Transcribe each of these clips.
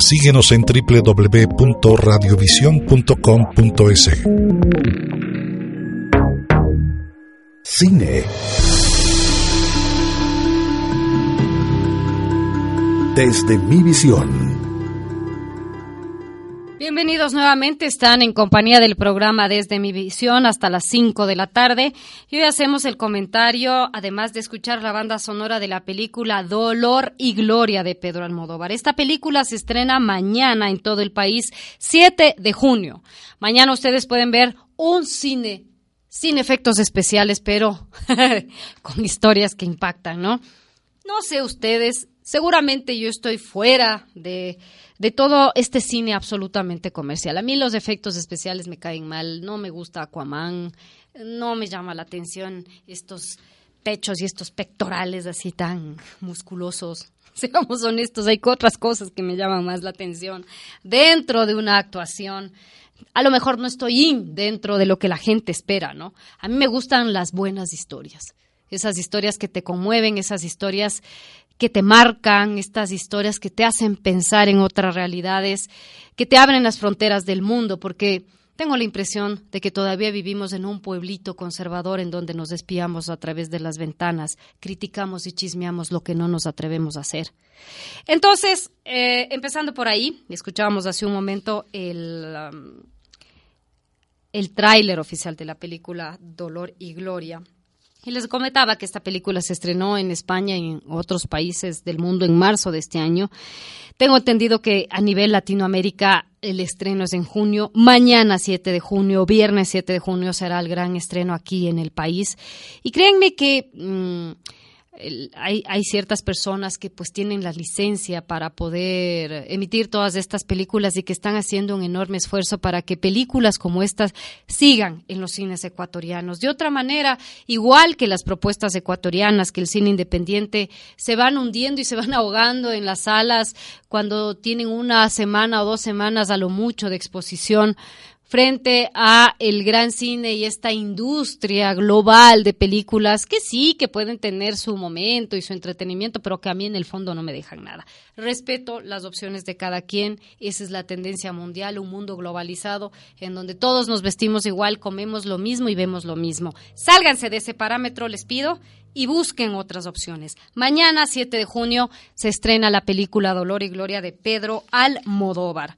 Síguenos en www.radiovision.com.es. Cine. Desde mi visión. Bienvenidos nuevamente, están en compañía del programa Desde mi visión hasta las 5 de la tarde y hoy hacemos el comentario, además de escuchar la banda sonora de la película Dolor y Gloria de Pedro Almodóvar. Esta película se estrena mañana en todo el país, 7 de junio. Mañana ustedes pueden ver un cine sin efectos especiales, pero con historias que impactan, ¿no? No sé ustedes, seguramente yo estoy fuera de de todo este cine absolutamente comercial. A mí los efectos especiales me caen mal, no me gusta Aquaman, no me llama la atención estos pechos y estos pectorales así tan musculosos. Seamos honestos, hay otras cosas que me llaman más la atención dentro de una actuación. A lo mejor no estoy in dentro de lo que la gente espera, ¿no? A mí me gustan las buenas historias, esas historias que te conmueven, esas historias que te marcan, estas historias que te hacen pensar en otras realidades, que te abren las fronteras del mundo, porque tengo la impresión de que todavía vivimos en un pueblito conservador en donde nos espiamos a través de las ventanas, criticamos y chismeamos lo que no nos atrevemos a hacer. Entonces, eh, empezando por ahí, escuchábamos hace un momento el, um, el tráiler oficial de la película Dolor y Gloria y les comentaba que esta película se estrenó en España y en otros países del mundo en marzo de este año. Tengo entendido que a nivel Latinoamérica el estreno es en junio. Mañana 7 de junio, viernes 7 de junio será el gran estreno aquí en el país. Y créanme que... Hay, hay, ciertas personas que pues tienen la licencia para poder emitir todas estas películas y que están haciendo un enorme esfuerzo para que películas como estas sigan en los cines ecuatorianos. De otra manera, igual que las propuestas ecuatorianas, que el cine independiente se van hundiendo y se van ahogando en las salas cuando tienen una semana o dos semanas a lo mucho de exposición, frente a el gran cine y esta industria global de películas que sí, que pueden tener su momento y su entretenimiento, pero que a mí en el fondo no me dejan nada. Respeto las opciones de cada quien, esa es la tendencia mundial, un mundo globalizado en donde todos nos vestimos igual, comemos lo mismo y vemos lo mismo. Sálganse de ese parámetro, les pido, y busquen otras opciones. Mañana, 7 de junio, se estrena la película Dolor y Gloria de Pedro Almodóvar.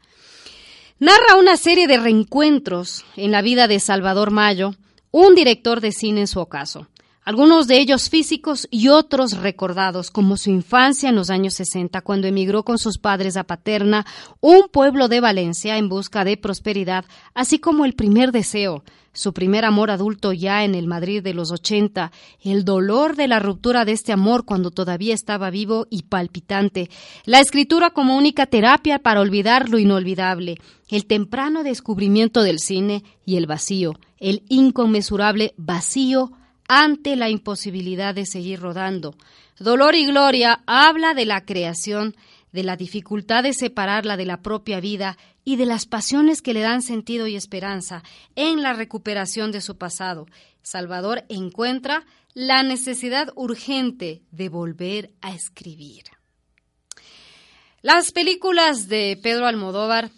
Narra una serie de reencuentros en la vida de Salvador Mayo, un director de cine en su ocaso, algunos de ellos físicos y otros recordados, como su infancia en los años 60, cuando emigró con sus padres a Paterna, un pueblo de Valencia en busca de prosperidad, así como el primer deseo, su primer amor adulto ya en el Madrid de los 80, el dolor de la ruptura de este amor cuando todavía estaba vivo y palpitante, la escritura como única terapia para olvidar lo inolvidable, el temprano descubrimiento del cine y el vacío, el inconmensurable vacío ante la imposibilidad de seguir rodando. Dolor y Gloria habla de la creación, de la dificultad de separarla de la propia vida y de las pasiones que le dan sentido y esperanza en la recuperación de su pasado. Salvador encuentra la necesidad urgente de volver a escribir. Las películas de Pedro Almodóvar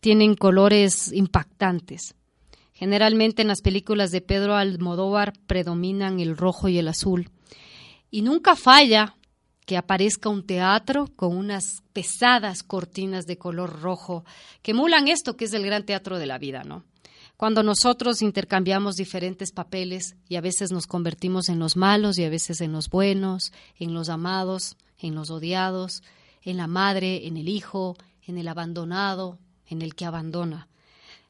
tienen colores impactantes. Generalmente en las películas de Pedro Almodóvar predominan el rojo y el azul. Y nunca falla que aparezca un teatro con unas pesadas cortinas de color rojo que emulan esto que es el gran teatro de la vida, ¿no? Cuando nosotros intercambiamos diferentes papeles y a veces nos convertimos en los malos y a veces en los buenos, en los amados, en los odiados, en la madre, en el hijo, en el abandonado, en el que abandona.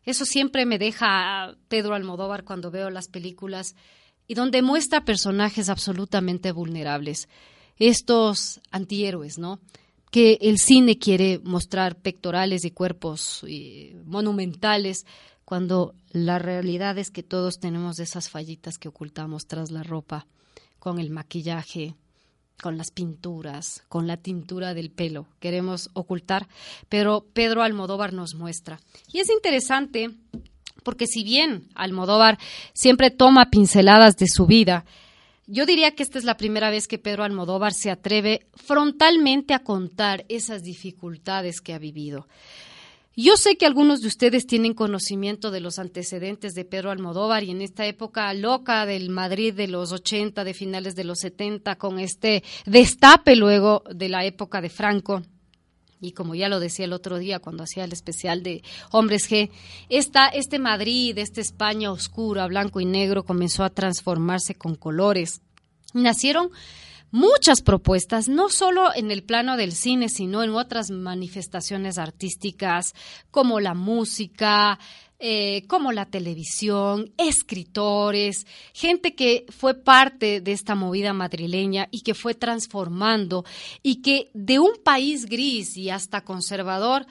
Eso siempre me deja Pedro Almodóvar cuando veo las películas y donde muestra personajes absolutamente vulnerables estos antihéroes, ¿no? Que el cine quiere mostrar pectorales y cuerpos eh, monumentales, cuando la realidad es que todos tenemos esas fallitas que ocultamos tras la ropa, con el maquillaje, con las pinturas, con la tintura del pelo. Queremos ocultar, pero Pedro Almodóvar nos muestra. Y es interesante porque si bien Almodóvar siempre toma pinceladas de su vida, yo diría que esta es la primera vez que Pedro Almodóvar se atreve frontalmente a contar esas dificultades que ha vivido. Yo sé que algunos de ustedes tienen conocimiento de los antecedentes de Pedro Almodóvar y en esta época loca del Madrid de los 80, de finales de los 70, con este destape luego de la época de Franco. Y como ya lo decía el otro día cuando hacía el especial de Hombres G, esta, este Madrid, esta España oscura, blanco y negro, comenzó a transformarse con colores. Nacieron muchas propuestas, no solo en el plano del cine, sino en otras manifestaciones artísticas como la música, eh, como la televisión, escritores, gente que fue parte de esta movida madrileña y que fue transformando y que de un país gris y hasta conservador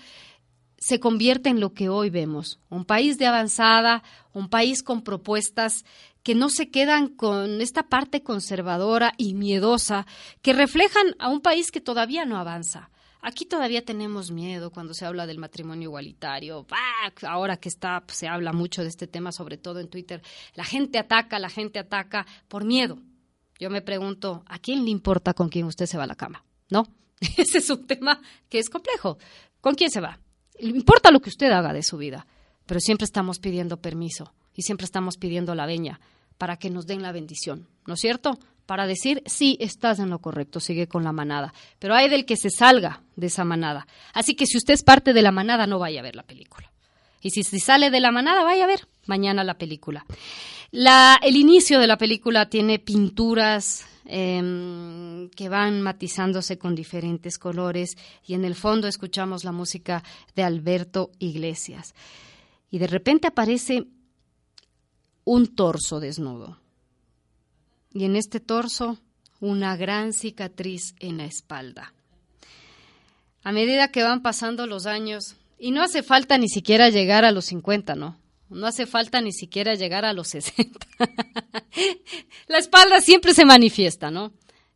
se convierte en lo que hoy vemos, un país de avanzada, un país con propuestas que no se quedan con esta parte conservadora y miedosa que reflejan a un país que todavía no avanza. Aquí todavía tenemos miedo cuando se habla del matrimonio igualitario. Ahora que está, pues, se habla mucho de este tema, sobre todo en Twitter. La gente ataca, la gente ataca por miedo. Yo me pregunto, ¿a quién le importa con quién usted se va a la cama? ¿No? Ese es un tema que es complejo. ¿Con quién se va? Le importa lo que usted haga de su vida, pero siempre estamos pidiendo permiso y siempre estamos pidiendo la veña para que nos den la bendición, ¿no es cierto? Para decir, sí, estás en lo correcto, sigue con la manada. Pero hay del que se salga de esa manada. Así que si usted es parte de la manada, no vaya a ver la película. Y si, sale de la manada, vaya a ver mañana la película. La, el inicio de la película tiene pinturas em, que van matizándose con diferentes colores y en el fondo escuchamos la música de Alberto Iglesias. Y de repente aparece un torso desnudo. Y en este torso una gran cicatriz en la espalda. A medida que van pasando los años, y no hace falta ni siquiera llegar a los 50, ¿no? No hace falta ni siquiera llegar a los 60. la espalda siempre se manifiesta, ¿no?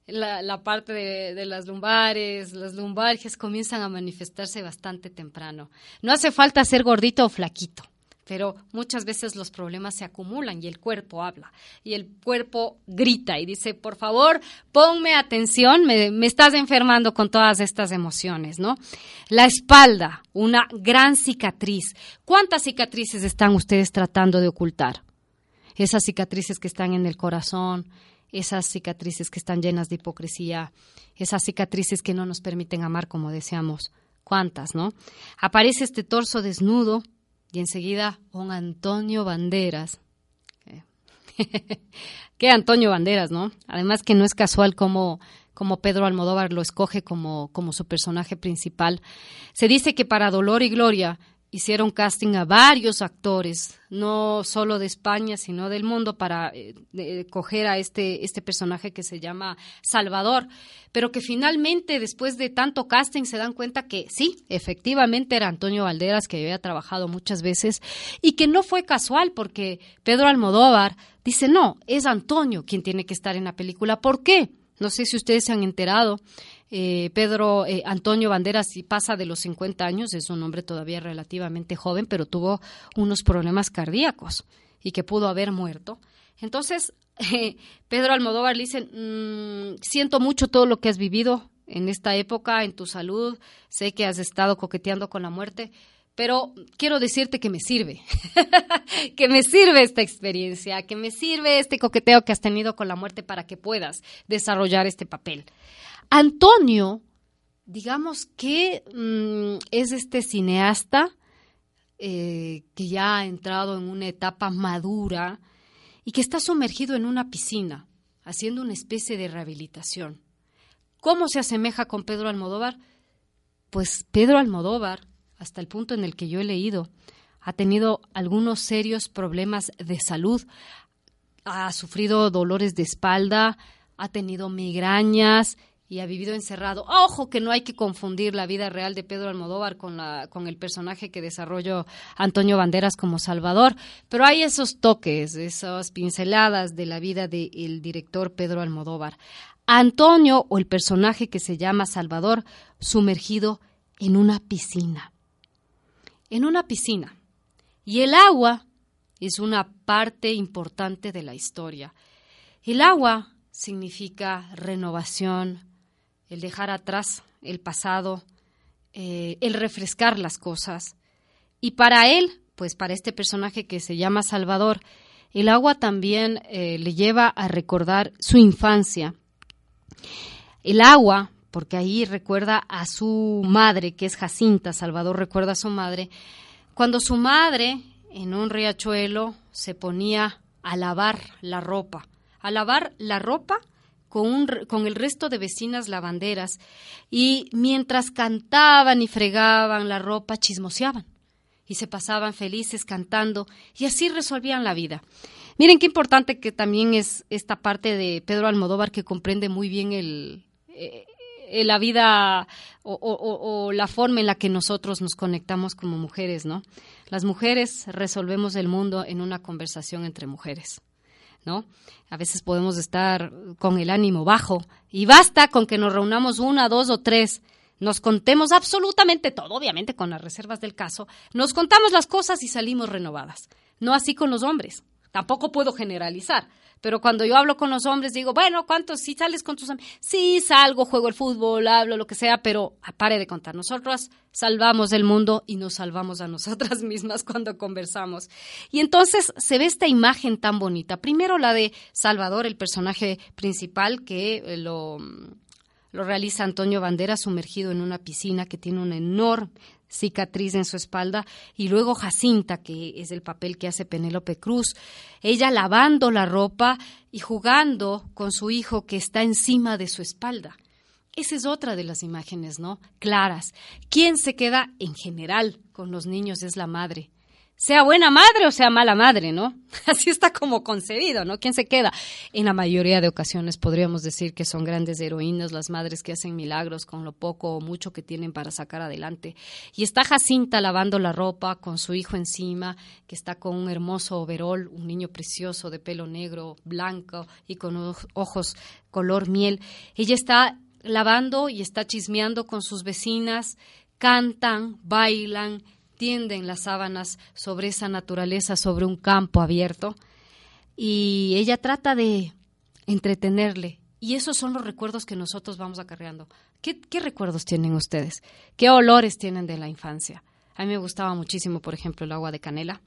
La, parte de, las lumbares, las lumbarges comienzan a manifestarse bastante temprano. No hace falta ser gordito o flaquito pero muchas veces los problemas se acumulan y el cuerpo habla y el cuerpo grita y dice, por favor, ponme atención, me, estás enfermando con todas estas emociones, ¿no? La espalda, una gran cicatriz. ¿Cuántas cicatrices están ustedes tratando de ocultar? Esas cicatrices que están en el corazón, esas cicatrices que están llenas de hipocresía, esas cicatrices que no nos permiten amar como deseamos. ¿Cuántas, no? Aparece este torso desnudo, y enseguida un Antonio Banderas. ¿Qué Antonio Banderas, no? Además que no es casual como, como Pedro Almodóvar lo escoge como, como su personaje principal. Se dice que para Dolor y Gloria hicieron casting a varios actores, no solo de España, sino del mundo, para eh, coger a este, este personaje que se llama Salvador, pero que finalmente, después de tanto casting, se dan cuenta que sí, efectivamente era Antonio Valderas, que había trabajado muchas veces, y que no fue casual, porque Pedro Almodóvar dice, no, es Antonio quien tiene que estar en la película. ¿Por qué? No sé si ustedes se han enterado, eh, Pedro eh, Antonio Banderas si pasa de los 50 años, es un hombre todavía relativamente joven, pero tuvo unos problemas cardíacos y que pudo haber muerto. Entonces, Pedro Almodóvar le dice, mm, siento mucho todo lo que has vivido en esta época, en tu salud, sé que has estado coqueteando con la muerte, pero quiero decirte que me sirve, que me sirve esta experiencia, que me sirve este coqueteo que has tenido con la muerte para que puedas desarrollar este papel. Antonio, digamos que mm, es este cineasta eh, que ya ha entrado en una etapa madura y que está sumergido en una piscina, haciendo una especie de rehabilitación. ¿Cómo se asemeja con Pedro Almodóvar? Pues Pedro Almodóvar, hasta el punto en el que yo he leído, ha tenido algunos serios problemas de salud, ha sufrido dolores de espalda, ha tenido migrañas y ha vivido encerrado. Ojo que no hay que confundir la vida real de Pedro Almodóvar con, la, con el personaje que desarrolló Antonio Banderas como Salvador, pero hay esos toques, esas pinceladas de la vida del director Pedro Almodóvar. Antonio o el personaje que se llama Salvador sumergido en una piscina. En una piscina. Y el agua es una parte importante de la historia. El agua significa renovación, el dejar atrás el pasado, eh, el refrescar las cosas. Y para él, pues para este personaje que se llama Salvador, el agua también eh, le lleva a recordar su infancia. El agua, porque ahí recuerda a su madre, que es Jacinta, Salvador recuerda a su madre, cuando su madre en un riachuelo se ponía a lavar la ropa, a lavar la ropa con, con el resto de vecinas lavanderas y mientras cantaban y fregaban la ropa, chismoseaban y se pasaban felices cantando y así resolvían la vida. Miren qué importante que también es esta parte de Pedro Almodóvar que comprende muy bien el, eh, la vida o, la forma en la que nosotros nos conectamos como mujeres, ¿no? Las mujeres resolvemos el mundo en una conversación entre mujeres. ¿No? A veces podemos estar con el ánimo bajo y basta con que nos reunamos una, dos o tres, nos contemos absolutamente todo, obviamente con las reservas del caso, nos contamos las cosas y salimos renovadas. No así con los hombres. Tampoco puedo generalizar. Pero cuando yo hablo con los hombres, digo, bueno, ¿cuántos? Si sales con tus amigos. Sí, salgo, juego el fútbol, hablo, lo que sea, pero pare de contar. Nosotros salvamos el mundo y nos salvamos a nosotras mismas cuando conversamos. Y entonces se ve esta imagen tan bonita. Primero la de Salvador, el personaje principal, que eh, lo, lo realiza Antonio Bandera sumergido en una piscina que tiene un enorme cicatriz en su espalda, y luego Jacinta, que es el papel que hace Penélope Cruz, ella lavando la ropa y jugando con su hijo que está encima de su espalda. Esa es otra de las imágenes, ¿no? Claras. ¿Quién se queda en general con los niños es la madre sea buena madre o sea mala madre, ¿no? Así está como concebido, ¿no? ¿Quién se queda? En la mayoría de ocasiones podríamos decir que son grandes heroínas las madres que hacen milagros con lo poco o mucho que tienen para sacar adelante. Y está Jacinta lavando la ropa con su hijo encima, que está con un hermoso overol, un niño precioso de pelo negro, blanco y con ojos color miel. Ella está lavando y está chismeando con sus vecinas, cantan, bailan, tienden las sábanas sobre esa naturaleza, sobre un campo abierto, y ella trata de entretenerle. Y esos son los recuerdos que nosotros vamos acarreando. ¿Qué, ¿Qué recuerdos tienen ustedes? ¿Qué olores tienen de la infancia? A mí me gustaba muchísimo, por ejemplo, el agua de canela.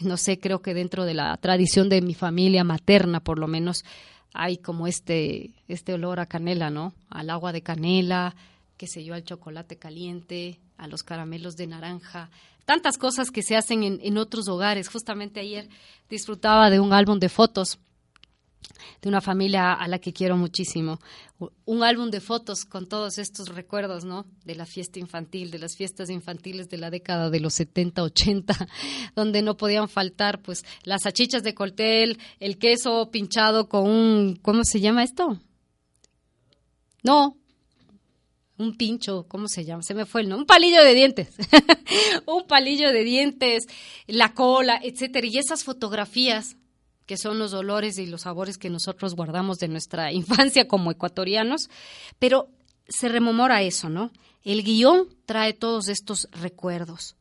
No sé, creo que dentro de la tradición de mi familia materna, por lo menos, hay como este, este olor a canela, ¿no? Al agua de canela, qué sé yo, al chocolate caliente, a los caramelos de naranja, tantas cosas que se hacen en, otros hogares. Justamente ayer disfrutaba de un álbum de fotos de una familia a la que quiero muchísimo. Un álbum de fotos con todos estos recuerdos, ¿no? De la fiesta infantil, de las fiestas infantiles de la década de los 70, 80, donde no podían faltar, pues, las achichas de coltel, el queso pinchado con un, ¿cómo se llama esto? No, un pincho, ¿cómo se llama? Se me fue el nombre, un palillo de dientes, un palillo de dientes, la cola, etcétera. Y esas fotografías que son los olores y los sabores que nosotros guardamos de nuestra infancia como ecuatorianos, pero se rememora eso, ¿no? El guion trae todos estos recuerdos.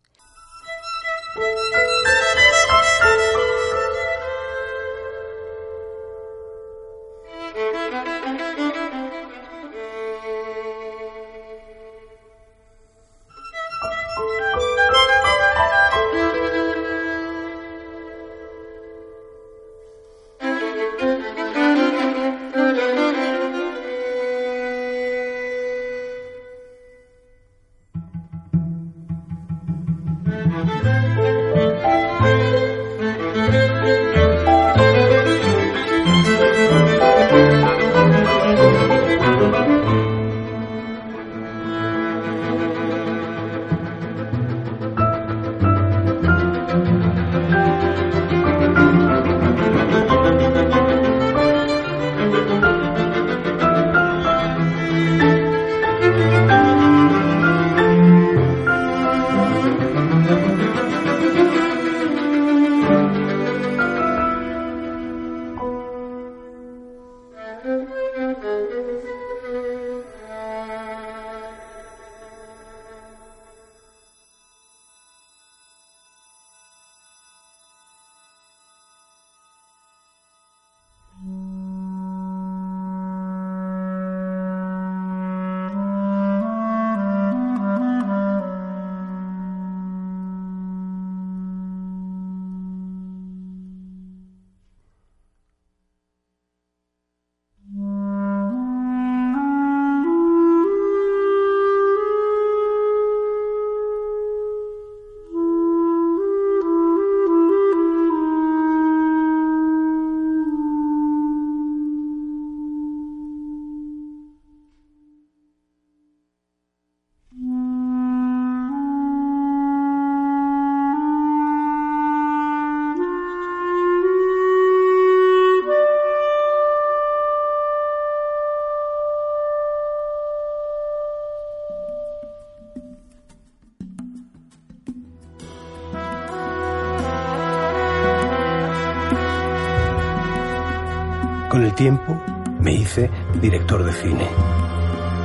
Tiempo me hice director de cine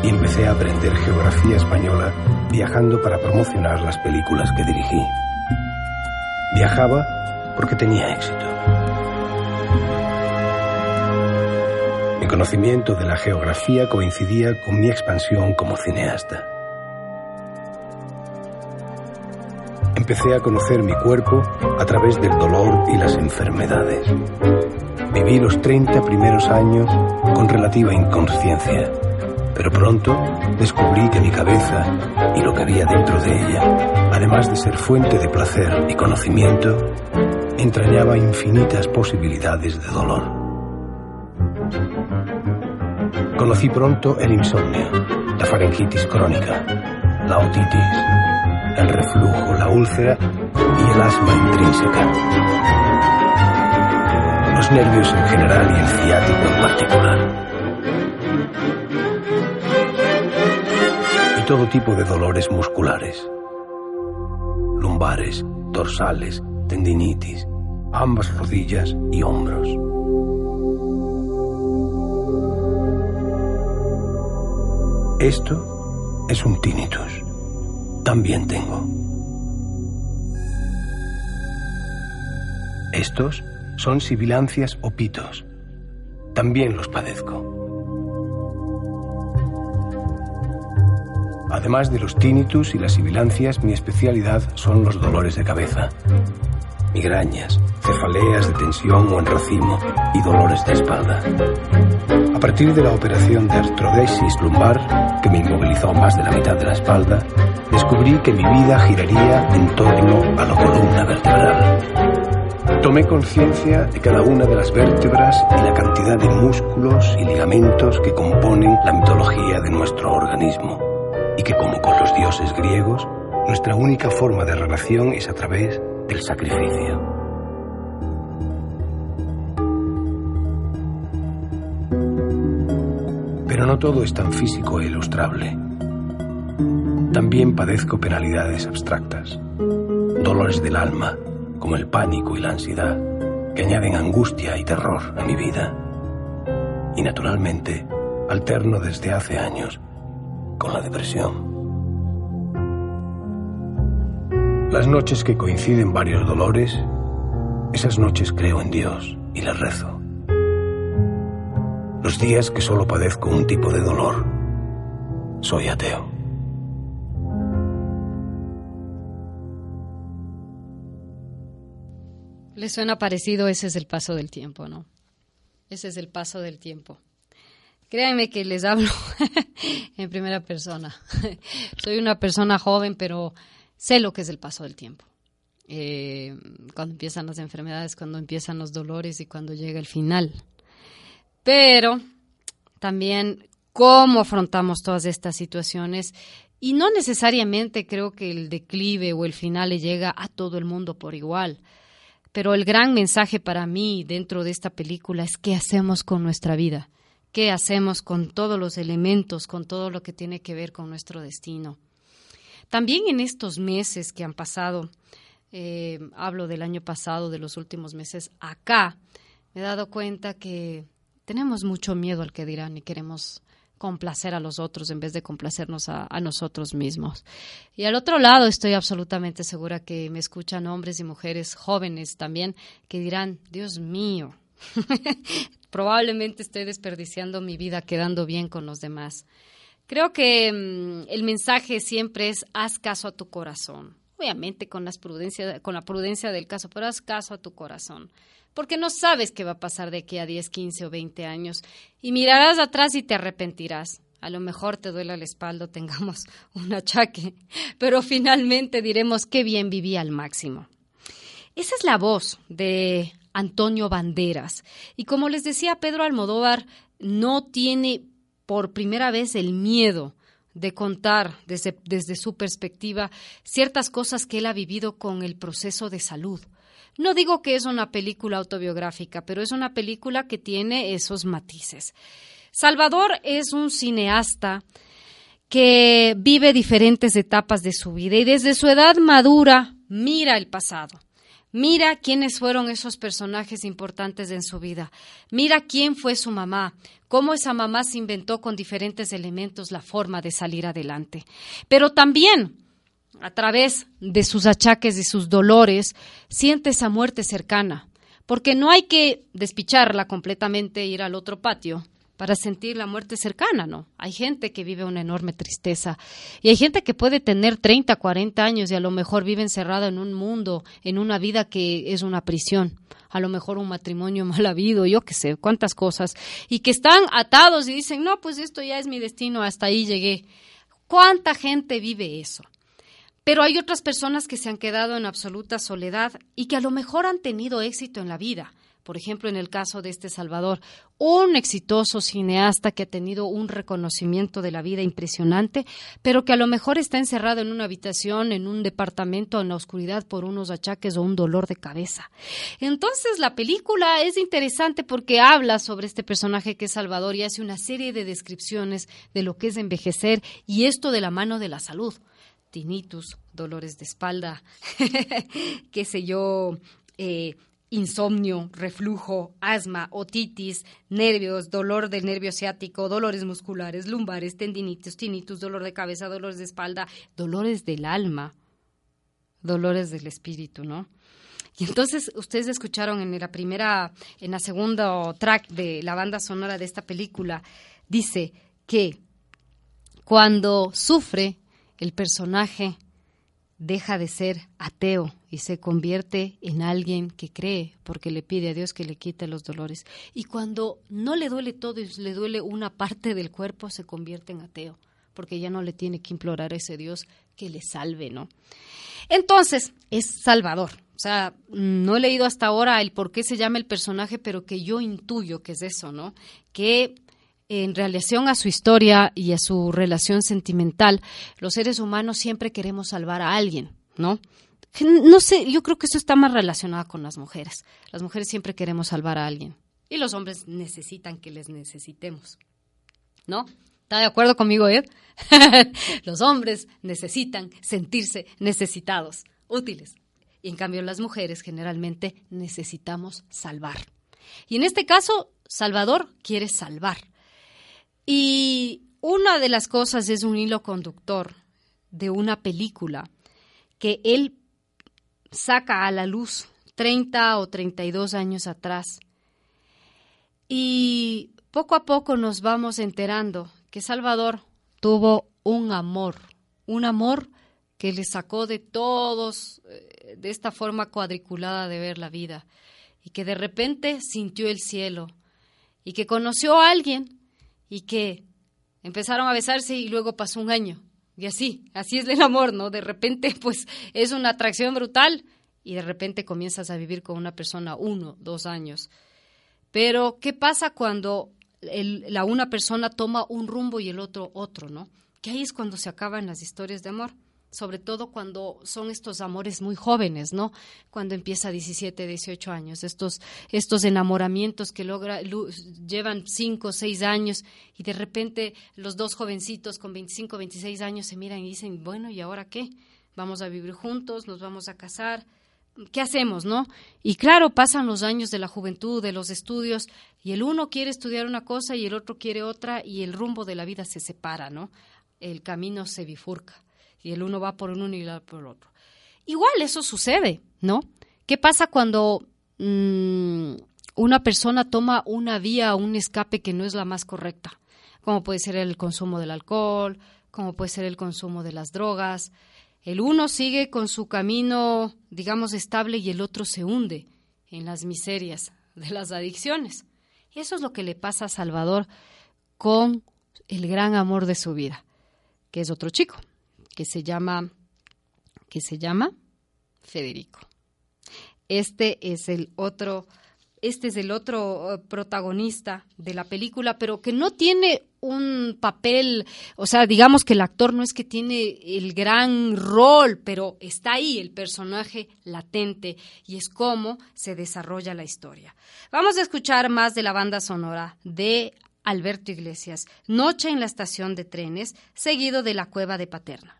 y empecé a aprender geografía española viajando para promocionar las películas que dirigí. Viajaba porque tenía éxito. Mi conocimiento de la geografía coincidía con mi expansión como cineasta. Empecé a conocer mi cuerpo a través del dolor y las enfermedades. Viví los 30 primeros años con relativa inconsciencia, pero pronto descubrí que mi cabeza y lo que había dentro de ella, además de ser fuente de placer y conocimiento, entrañaba infinitas posibilidades de dolor. Conocí pronto el insomnio, la faringitis crónica, la otitis, el reflujo, la úlcera y el asma intrínseca. Nervios en general y el ciático en particular. Y todo tipo de dolores musculares. Lumbares, dorsales, tendinitis, ambas rodillas y hombros. Esto es un tinnitus. También tengo. Estos son sibilancias o pitos. También los padezco. Además de los tinnitus y las sibilancias, mi especialidad son los dolores de cabeza migrañas, cefaleas de tensión o en racimo y dolores de espalda. A partir de la operación de artrodesis lumbar, que me inmovilizó más de la mitad de la espalda, descubrí que mi vida giraría en torno a la columna vertebral. Tomé conciencia de cada una de las vértebras y la cantidad de músculos y ligamentos que componen la mitología de nuestro organismo, y que como con los dioses griegos, nuestra única forma de relación es a través del sacrificio. Pero no todo es tan físico e ilustrable. También padezco penalidades abstractas, dolores del alma, como el pánico y la ansiedad, que añaden angustia y terror a mi vida. Y naturalmente, alterno desde hace años con la depresión. Las noches que coinciden varios dolores, esas noches creo en Dios y le rezo. Los días que solo padezco un tipo de dolor, soy ateo. Le suena parecido, ese es el paso del tiempo, ¿no? Ese es el paso del tiempo. Créanme que les hablo en primera persona. Soy una persona joven, pero sé lo que es el paso del tiempo. Eh, cuando empiezan las enfermedades, cuando empiezan los dolores y cuando llega el final. Pero también cómo afrontamos todas estas situaciones y no necesariamente creo que el declive o el final le llega a todo el mundo por igual. Pero el gran mensaje para mí dentro de esta película es qué hacemos con nuestra vida, qué hacemos con todos los elementos, con todo lo que tiene que ver con nuestro destino. También en estos meses que han pasado, eh, hablo del año pasado, de los últimos meses, acá, me he dado cuenta que tenemos mucho miedo al que dirán y queremos complacer a los otros en vez de complacernos a, nosotros mismos. Y al otro lado estoy absolutamente segura que me escuchan hombres y mujeres jóvenes también que dirán, Dios mío, probablemente estoy desperdiciando mi vida quedando bien con los demás. Creo que mm, el mensaje siempre es haz caso a tu corazón. Obviamente con, las prudencia, con la prudencia del caso, pero haz caso a tu corazón. Porque no sabes qué va a pasar de aquí a 10, 15 o 20 años. Y mirarás atrás y te arrepentirás. A lo mejor te duele la espalda, tengamos un achaque, pero finalmente diremos qué bien viví al máximo. Esa es la voz de Antonio Banderas. Y como les decía, Pedro Almodóvar no tiene por primera vez el miedo de contar desde, desde su perspectiva ciertas cosas que él ha vivido con el proceso de salud. No digo que es una película autobiográfica, pero es una película que tiene esos matices. Salvador es un cineasta que vive diferentes etapas de su vida y desde su edad madura mira el pasado. Mira quiénes fueron esos personajes importantes en su vida. Mira quién fue su mamá, cómo esa mamá se inventó con diferentes elementos la forma de salir adelante. Pero también, a través de sus achaques y sus dolores, siente esa muerte cercana, porque no hay que despicharla completamente e ir al otro patio para sentir la muerte cercana, ¿no? Hay gente que vive una enorme tristeza y hay gente que puede tener 30, 40 años y a lo mejor vive encerrada en un mundo, en una vida que es una prisión, a lo mejor un matrimonio mal habido, yo qué sé, cuántas cosas, y que están atados y dicen, no, pues esto ya es mi destino, hasta ahí llegué. ¿Cuánta gente vive eso? Pero hay otras personas que se han quedado en absoluta soledad y que a lo mejor han tenido éxito en la vida por ejemplo, en el caso de este Salvador, un exitoso cineasta que ha tenido un reconocimiento de la vida impresionante, pero que a lo mejor está encerrado en una habitación, en un departamento en la oscuridad por unos achaques o un dolor de cabeza. Entonces, la película es interesante porque habla sobre este personaje que es Salvador y hace una serie de descripciones de lo que es envejecer y esto de la mano de la salud tinnitus, dolores de espalda, qué sé yo, eh, insomnio, reflujo, asma, otitis, nervios, dolor del nervio ciático, dolores musculares, lumbares, tendinitis, tinnitus, dolor de cabeza, dolores de espalda, dolores del alma, dolores del espíritu, ¿no? Y entonces ustedes escucharon en la primera, en la segunda track de la banda sonora de esta película, dice que cuando sufre el personaje deja de ser ateo y se convierte en alguien que cree porque le pide a Dios que le quite los dolores. Y cuando no le duele todo y le duele una parte del cuerpo, se convierte en ateo porque ya no le tiene que implorar a ese Dios que le salve, ¿no? Entonces, es Salvador. O sea, no he leído hasta ahora el por qué se llama el personaje, pero que yo intuyo que es eso, ¿no? Que en relación a su historia y a su relación sentimental, los seres humanos siempre queremos salvar a alguien, ¿no? No sé, yo creo que eso está más relacionado con las mujeres. Las mujeres siempre queremos salvar a alguien y los hombres necesitan que les necesitemos, ¿no? ¿Está de acuerdo conmigo, Ed? los hombres necesitan sentirse necesitados, útiles. Y en cambio las mujeres generalmente necesitamos salvar. Y en este caso, Salvador quiere salvar. Y una de las cosas es un hilo conductor de una película que él saca a la luz 30 o 32 años atrás. Y poco a poco nos vamos enterando que Salvador tuvo un amor, un amor que le sacó de todos, eh, de esta forma cuadriculada de ver la vida, y que de repente sintió el cielo, y que conoció a alguien y que empezaron a besarse y luego pasó un año. Y así, así es el amor, ¿no? De repente, pues es una atracción brutal y de repente comienzas a vivir con una persona uno, dos años. Pero, ¿qué pasa cuando la una persona toma un rumbo y el otro otro, ¿no? Que ahí es cuando se acaban las historias de amor sobre todo cuando son estos amores muy jóvenes, ¿no? Cuando empieza a 17, 18 años, estos, estos enamoramientos que logra, llevan 5, 6 años y de repente los dos jovencitos con 25, 26 años se miran y dicen, bueno, ¿y ahora qué? Vamos a vivir juntos, nos vamos a casar, ¿qué hacemos, no? Y claro, pasan los años de la juventud, de los estudios, y el uno quiere estudiar una cosa y el otro quiere otra, y el rumbo de la vida se separa, ¿no? El camino se bifurca y el uno va por uno y el otro por el otro. Igual eso sucede, ¿no? ¿Qué pasa cuando mm, una persona toma una vía, un escape que no es la más correcta? Como puede ser el consumo del alcohol, como puede ser el consumo de las drogas. El uno sigue con su camino, digamos, estable y el otro se hunde en las miserias de las adicciones. Eso es lo que le pasa a Salvador con el gran amor de su vida, que es otro chico que se llama que se llama Federico. Este es el otro este es el otro eh, protagonista de la película, pero que no tiene un papel, o sea, digamos que el actor no es que tiene el gran rol, pero está ahí el personaje latente y es cómo se desarrolla la historia. Vamos a escuchar más de la banda sonora de Alberto Iglesias, Noche en la estación de trenes, seguido de La cueva de Paterna.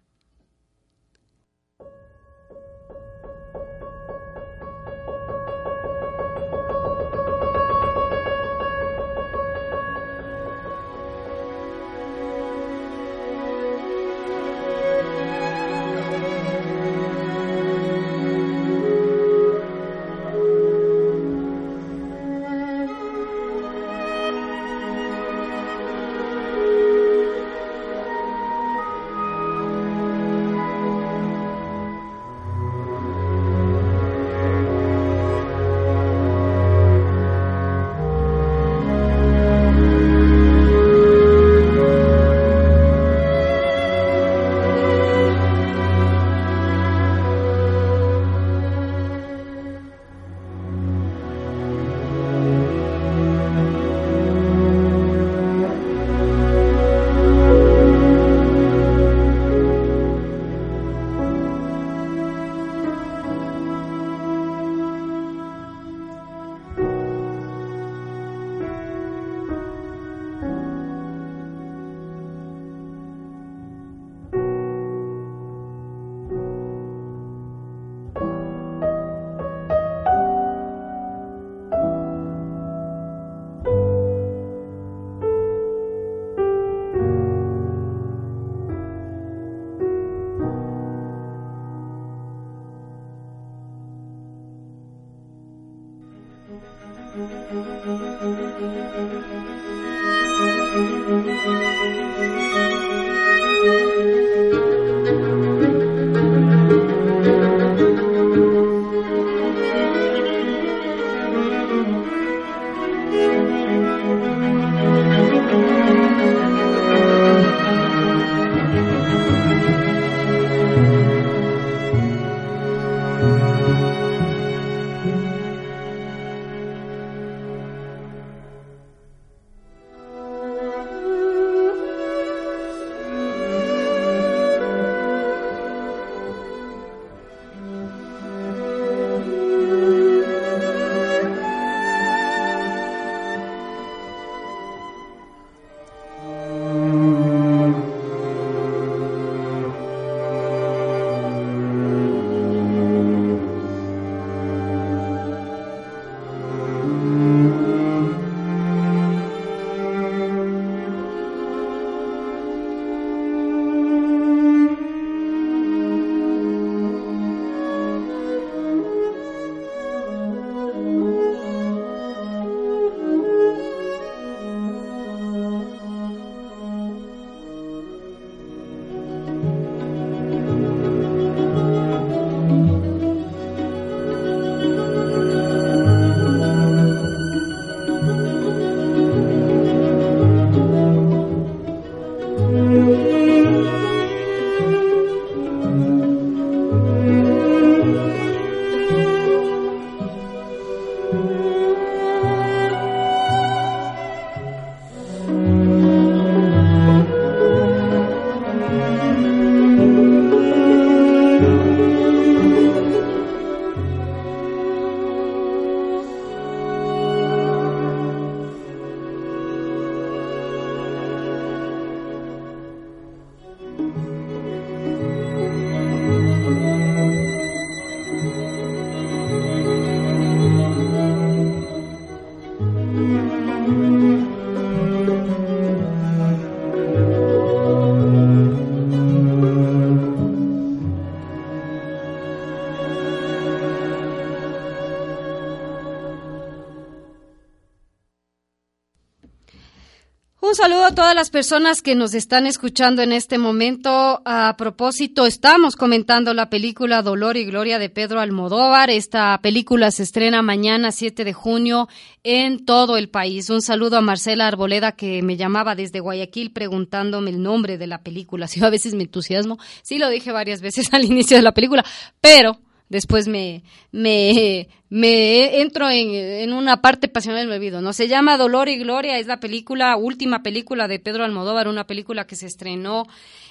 Saludo a todas las personas que nos están escuchando en este momento. A propósito, estamos comentando la película Dolor y Gloria de Pedro Almodóvar. Esta película se estrena mañana 7 de junio en todo el país. Un saludo a Marcela Arboleda que me llamaba desde Guayaquil preguntándome el nombre de la película. Si a veces me entusiasmo, sí lo dije varias veces al inicio de la película, pero después me, me, me entro en, en, una parte pasional me olvido, ¿no? Se llama Dolor y Gloria, es la película, última película de Pedro Almodóvar, una película que se estrenó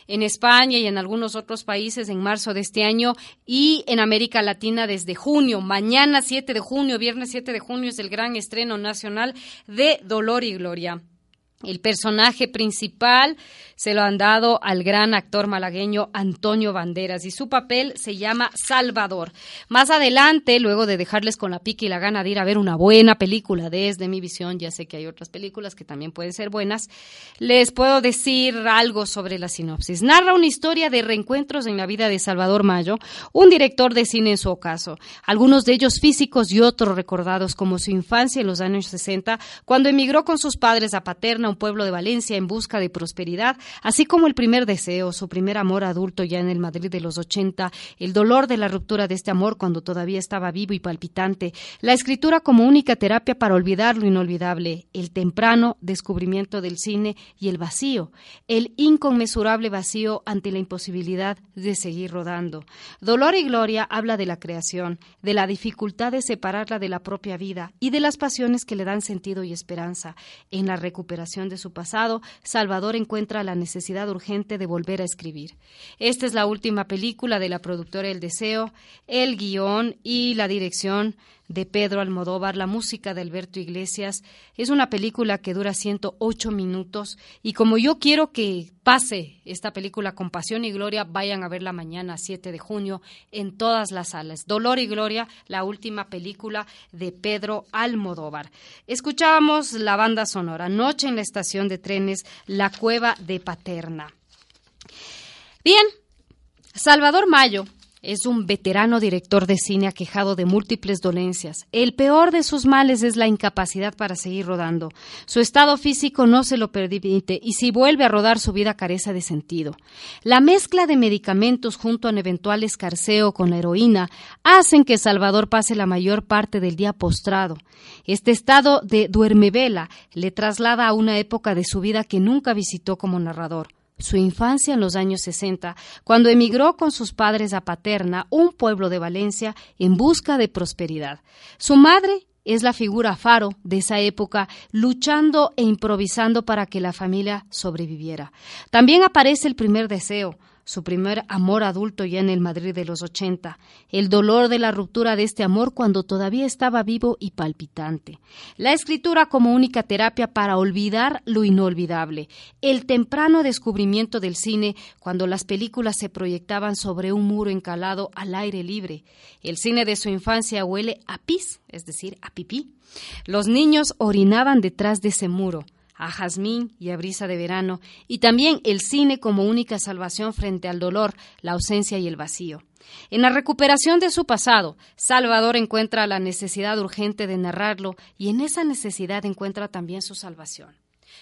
en España y en algunos otros países en marzo de este año y en América Latina desde junio. Mañana 7 de junio, viernes 7 de junio es el gran estreno nacional de Dolor y Gloria. El personaje principal se lo han dado al gran actor malagueño Antonio Banderas y su papel se llama Salvador. Más adelante, luego de dejarles con la pica y la gana de ir a ver una buena película desde mi visión, ya sé que hay otras películas que también pueden ser buenas, les puedo decir algo sobre la sinopsis. Narra una historia de reencuentros en la vida de Salvador Mayo, un director de cine en su ocaso, algunos de ellos físicos y otros recordados como su infancia en los años 60, cuando emigró con sus padres a Paterna un pueblo de Valencia en busca de prosperidad, así como el primer deseo, su primer amor adulto ya en el Madrid de los 80, el dolor de la ruptura de este amor cuando todavía estaba vivo y palpitante, la escritura como única terapia para olvidar lo inolvidable, el temprano descubrimiento del cine y el vacío, el inconmensurable vacío ante la imposibilidad de seguir rodando. Dolor y Gloria habla de la creación, de la dificultad de separarla de la propia vida y de las pasiones que le dan sentido y esperanza. En la recuperación de su pasado, Salvador encuentra la necesidad urgente de volver a escribir. Esta es la última película de la productora El Deseo, el guion y la dirección de Pedro Almodóvar, la música de Alberto Iglesias. Es una película que dura 108 minutos y como yo quiero que pase esta película con pasión y gloria, vayan a verla mañana 7 de junio en todas las salas. Dolor y Gloria, la última película de Pedro Almodóvar. Escuchábamos la banda sonora Noche en la estación de trenes La Cueva de Paterna. Bien, Salvador Mayo es un veterano director de cine aquejado de múltiples dolencias. El peor de sus males es la incapacidad para seguir rodando. Su estado físico no se lo permite y si vuelve a rodar su vida carece de sentido. La mezcla de medicamentos junto a un eventual escarceo con la heroína hacen que Salvador pase la mayor parte del día postrado. Este estado de duermevela le traslada a una época de su vida que nunca visitó como narrador su infancia en los años 60, cuando emigró con sus padres a Paterna, un pueblo de Valencia, en busca de prosperidad. Su madre es la figura faro de esa época, luchando e improvisando para que la familia sobreviviera. También aparece el primer deseo, su primer amor adulto ya en el Madrid de los 80, el dolor de la ruptura de este amor cuando todavía estaba vivo y palpitante, la escritura como única terapia para olvidar lo inolvidable, el temprano descubrimiento del cine cuando las películas se proyectaban sobre un muro encalado al aire libre, el cine de su infancia huele a pis, es decir, a pipí. Los niños orinaban detrás de ese muro a jazmín y a brisa de verano, y también el cine como única salvación frente al dolor, la ausencia y el vacío. En la recuperación de su pasado, Salvador encuentra la necesidad urgente de narrarlo y en esa necesidad encuentra también su salvación.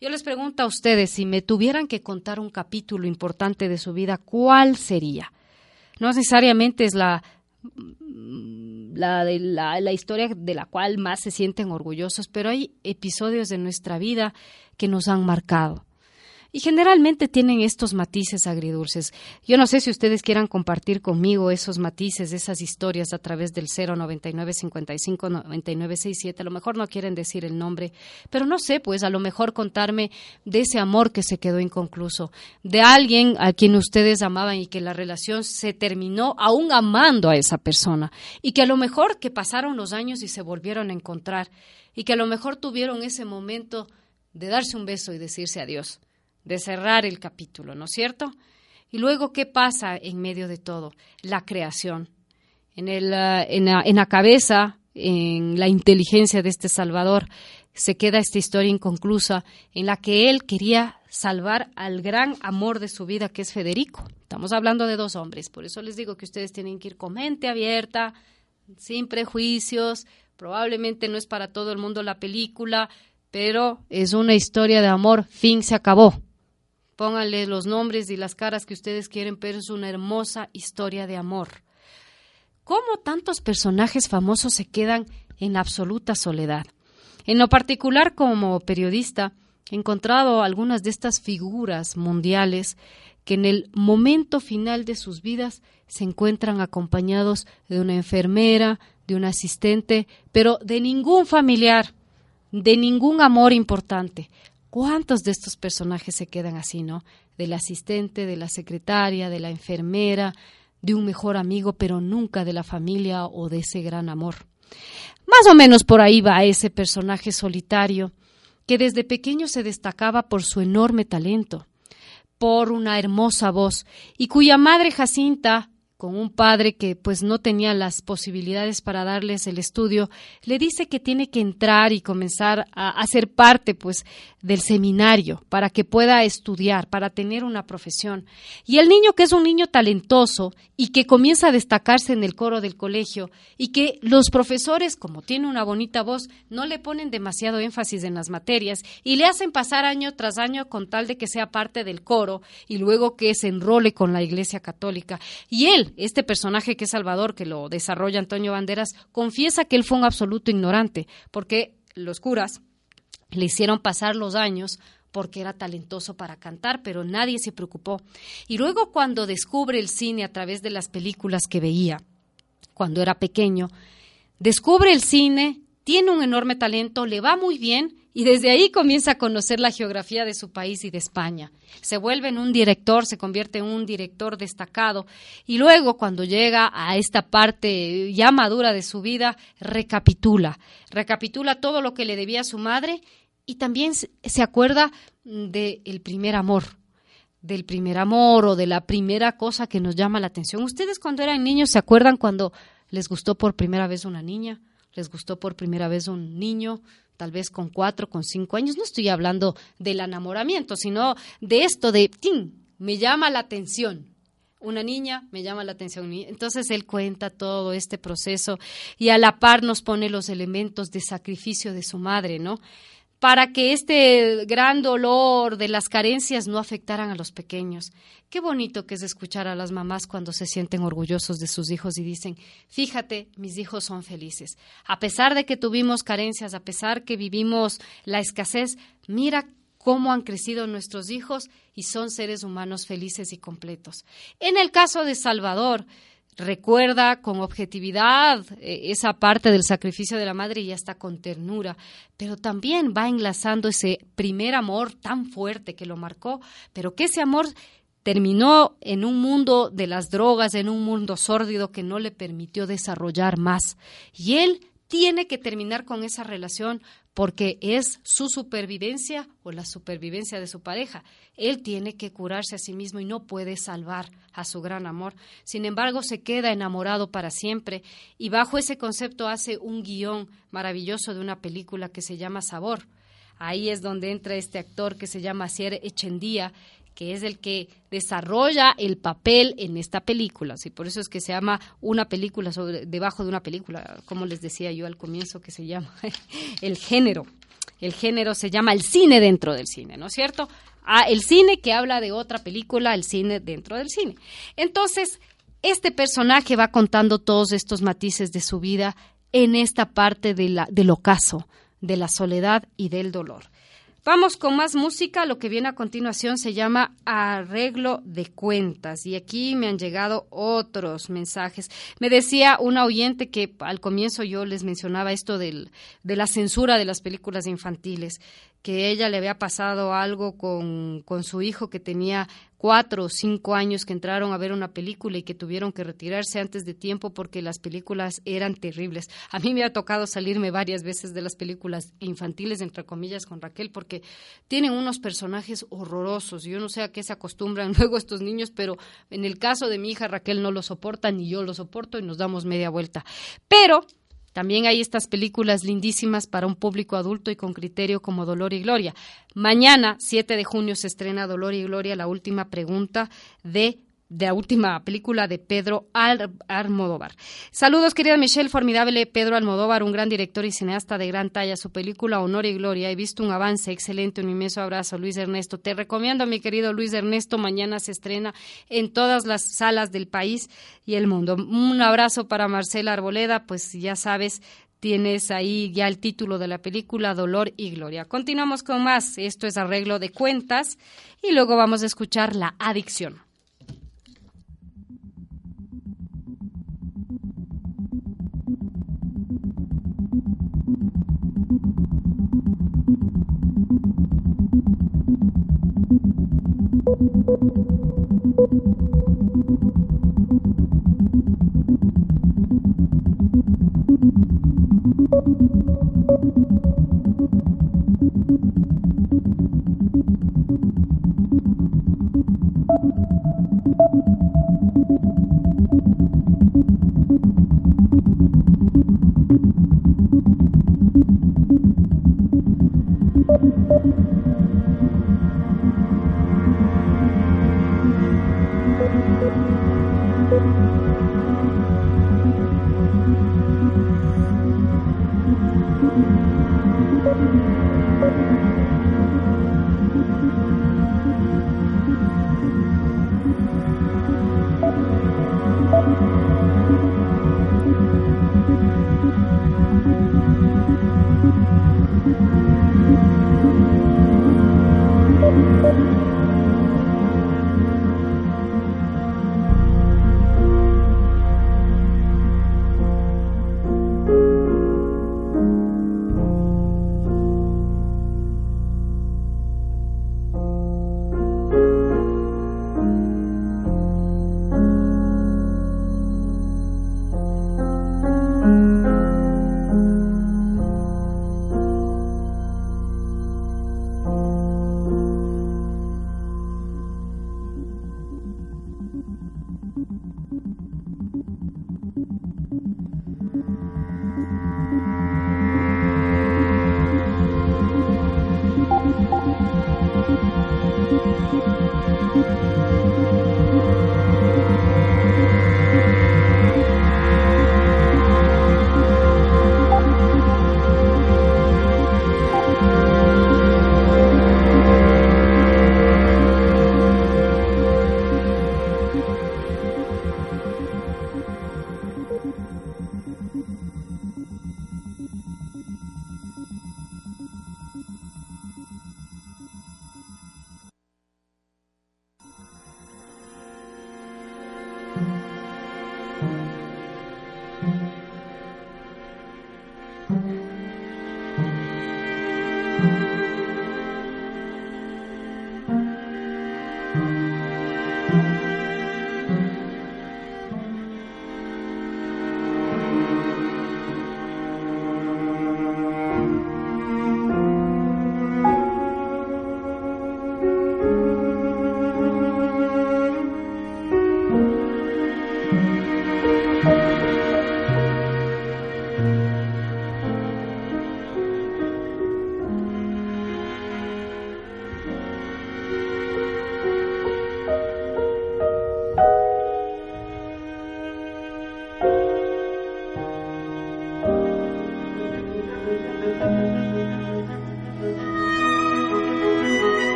Yo les pregunto a ustedes, si me tuvieran que contar un capítulo importante de su vida, ¿cuál sería? No necesariamente es la la, la, la historia de la cual más se sienten orgullosos, pero hay episodios de nuestra vida que nos han marcado y generalmente tienen estos matices agridulces. Yo no sé si ustedes quieran compartir conmigo esos matices, esas historias a través del 099 55 A lo mejor no quieren decir el nombre, pero no sé, pues a lo mejor contarme de ese amor que se quedó inconcluso, de alguien a quien ustedes amaban y que la relación se terminó aún amando a esa persona. Y que a lo mejor que pasaron los años y se volvieron a encontrar y que a lo mejor tuvieron ese momento de darse un beso y decirse adiós de cerrar el capítulo, ¿no es cierto? Y luego, ¿qué pasa en medio de todo? La creación. En, el, ah, en, la, en la cabeza, en la inteligencia de este Salvador, se queda esta historia inconclusa en la que él quería salvar al gran amor de su vida, que es Federico. Estamos hablando de dos hombres, por eso les digo que ustedes tienen que ir con mente abierta, sin prejuicios, probablemente no es para todo el mundo la película, pero es una historia de amor, fin se acabó. Pónganle los nombres y las caras que ustedes quieren, pero es una hermosa historia de amor. ¿Cómo tantos personajes famosos se quedan en absoluta soledad? En lo particular, como periodista, he encontrado algunas de estas figuras mundiales que en el momento final de sus vidas se encuentran acompañados de una enfermera, de un asistente, pero de ningún familiar, de ningún amor importante. ¿Cuántos de estos personajes se quedan así, no? Del asistente, de la secretaria, de la enfermera, de un mejor amigo, pero nunca de la familia o de ese gran amor. Más o menos por ahí va ese personaje solitario, que desde pequeño se destacaba por su enorme talento, por una hermosa voz, y cuya madre Jacinta con un padre que pues no tenía las posibilidades para darles el estudio, le dice que tiene que entrar y comenzar a hacer parte pues del seminario para que pueda estudiar, para tener una profesión. Y el niño que es un niño talentoso y que comienza a destacarse en el coro del colegio y que los profesores, como tiene una bonita voz, no le ponen demasiado énfasis en las materias y le hacen pasar año tras año con tal de que sea parte del coro y luego que se enrole con la Iglesia Católica. Y él, este personaje que es Salvador, que lo desarrolla Antonio Banderas, confiesa que él fue un absoluto ignorante, porque los curas le hicieron pasar los años porque era talentoso para cantar, pero nadie se preocupó. Y luego cuando descubre el cine a través de las películas que veía, cuando era pequeño, descubre el cine, tiene un enorme talento, le va muy bien y desde ahí comienza a conocer la geografía de su país y de España. Se vuelve en un director, se convierte en un director destacado y luego cuando llega a esta parte ya madura de su vida, recapitula, recapitula todo lo que le debía a su madre y también se acuerda del primer amor, del primer amor o de la primera cosa que nos llama la atención. Ustedes cuando eran niños se acuerdan cuando les gustó por primera vez una niña, les gustó por primera vez un niño, tal vez con cuatro, con cinco años. No estoy hablando del enamoramiento, sino de esto de, ¡ting! Me llama la atención. Una niña me llama la atención. Entonces él cuenta todo este proceso y a la par nos pone los elementos de sacrificio de su madre, ¿no? Para que este gran dolor de las carencias no afectaran a los pequeños. Qué bonito que es escuchar a las mamás cuando se sienten orgullosos de sus hijos y dicen, fíjate, mis hijos son felices. A pesar de que tuvimos carencias, a pesar que vivimos la escasez, mira cómo han crecido nuestros hijos y son seres humanos felices y completos. En el caso de Salvador, recuerda con objetividad eh, esa parte del sacrificio de la madre y hasta con ternura, pero también va enlazando ese primer amor tan fuerte que lo marcó, pero que ese amor terminó en un mundo de las drogas, en un mundo sórdido que no le permitió desarrollar más. Y él tiene que terminar con esa relación porque es su supervivencia o la supervivencia de su pareja. Él tiene que curarse a sí mismo y no puede salvar a su gran amor. Sin embargo, se queda enamorado para siempre y bajo ese concepto hace un guion maravilloso de una película que se llama Sabor. Ahí es donde entra este actor que se llama Sier Echendía que es el que desarrolla el papel en esta película. ¿sí? Por eso es que se llama una película sobre, debajo de una película, como les decía yo al comienzo, que se llama el género. El género se llama el cine dentro del cine, ¿no es cierto? Ah, el cine que habla de otra película, el cine dentro del cine. Entonces, este personaje va contando todos estos matices de su vida en esta parte de la, del ocaso, de la soledad y del dolor. Vamos con más música. Lo que viene a continuación se llama arreglo de cuentas. Y aquí me han llegado otros mensajes. Me decía una oyente que al comienzo yo les mencionaba esto del, de la censura de las películas infantiles que ella le había pasado algo con, con, su hijo que tenía cuatro o cinco años que entraron a ver una película y que tuvieron que retirarse antes de tiempo porque las películas eran terribles. A mí me ha tocado salirme varias veces de las películas infantiles, entre comillas, con Raquel, porque tienen unos personajes horrorosos. Yo no sé a qué se acostumbran luego estos niños, pero en el caso de mi hija Raquel no lo soporta, ni yo lo soporto y nos damos media vuelta. Pero también hay estas películas lindísimas para un público adulto y con criterio como Dolor y Gloria. Mañana, 7 de junio, se estrena Dolor y Gloria, la última pregunta de de la última película de Pedro Almodóvar. Saludos, querida Michelle, formidable Pedro Almodóvar, un gran director y cineasta de gran talla. Su película Honor y Gloria. He visto un avance excelente, un inmenso abrazo, Luis Ernesto. Te recomiendo, mi querido Luis Ernesto. Mañana se estrena en todas las salas del país y el mundo. Un abrazo para Marcela Arboleda, pues ya sabes, tienes ahí ya el título de la película Dolor y Gloria. Continuamos con más. Esto es arreglo de cuentas y luego vamos a escuchar La Adicción.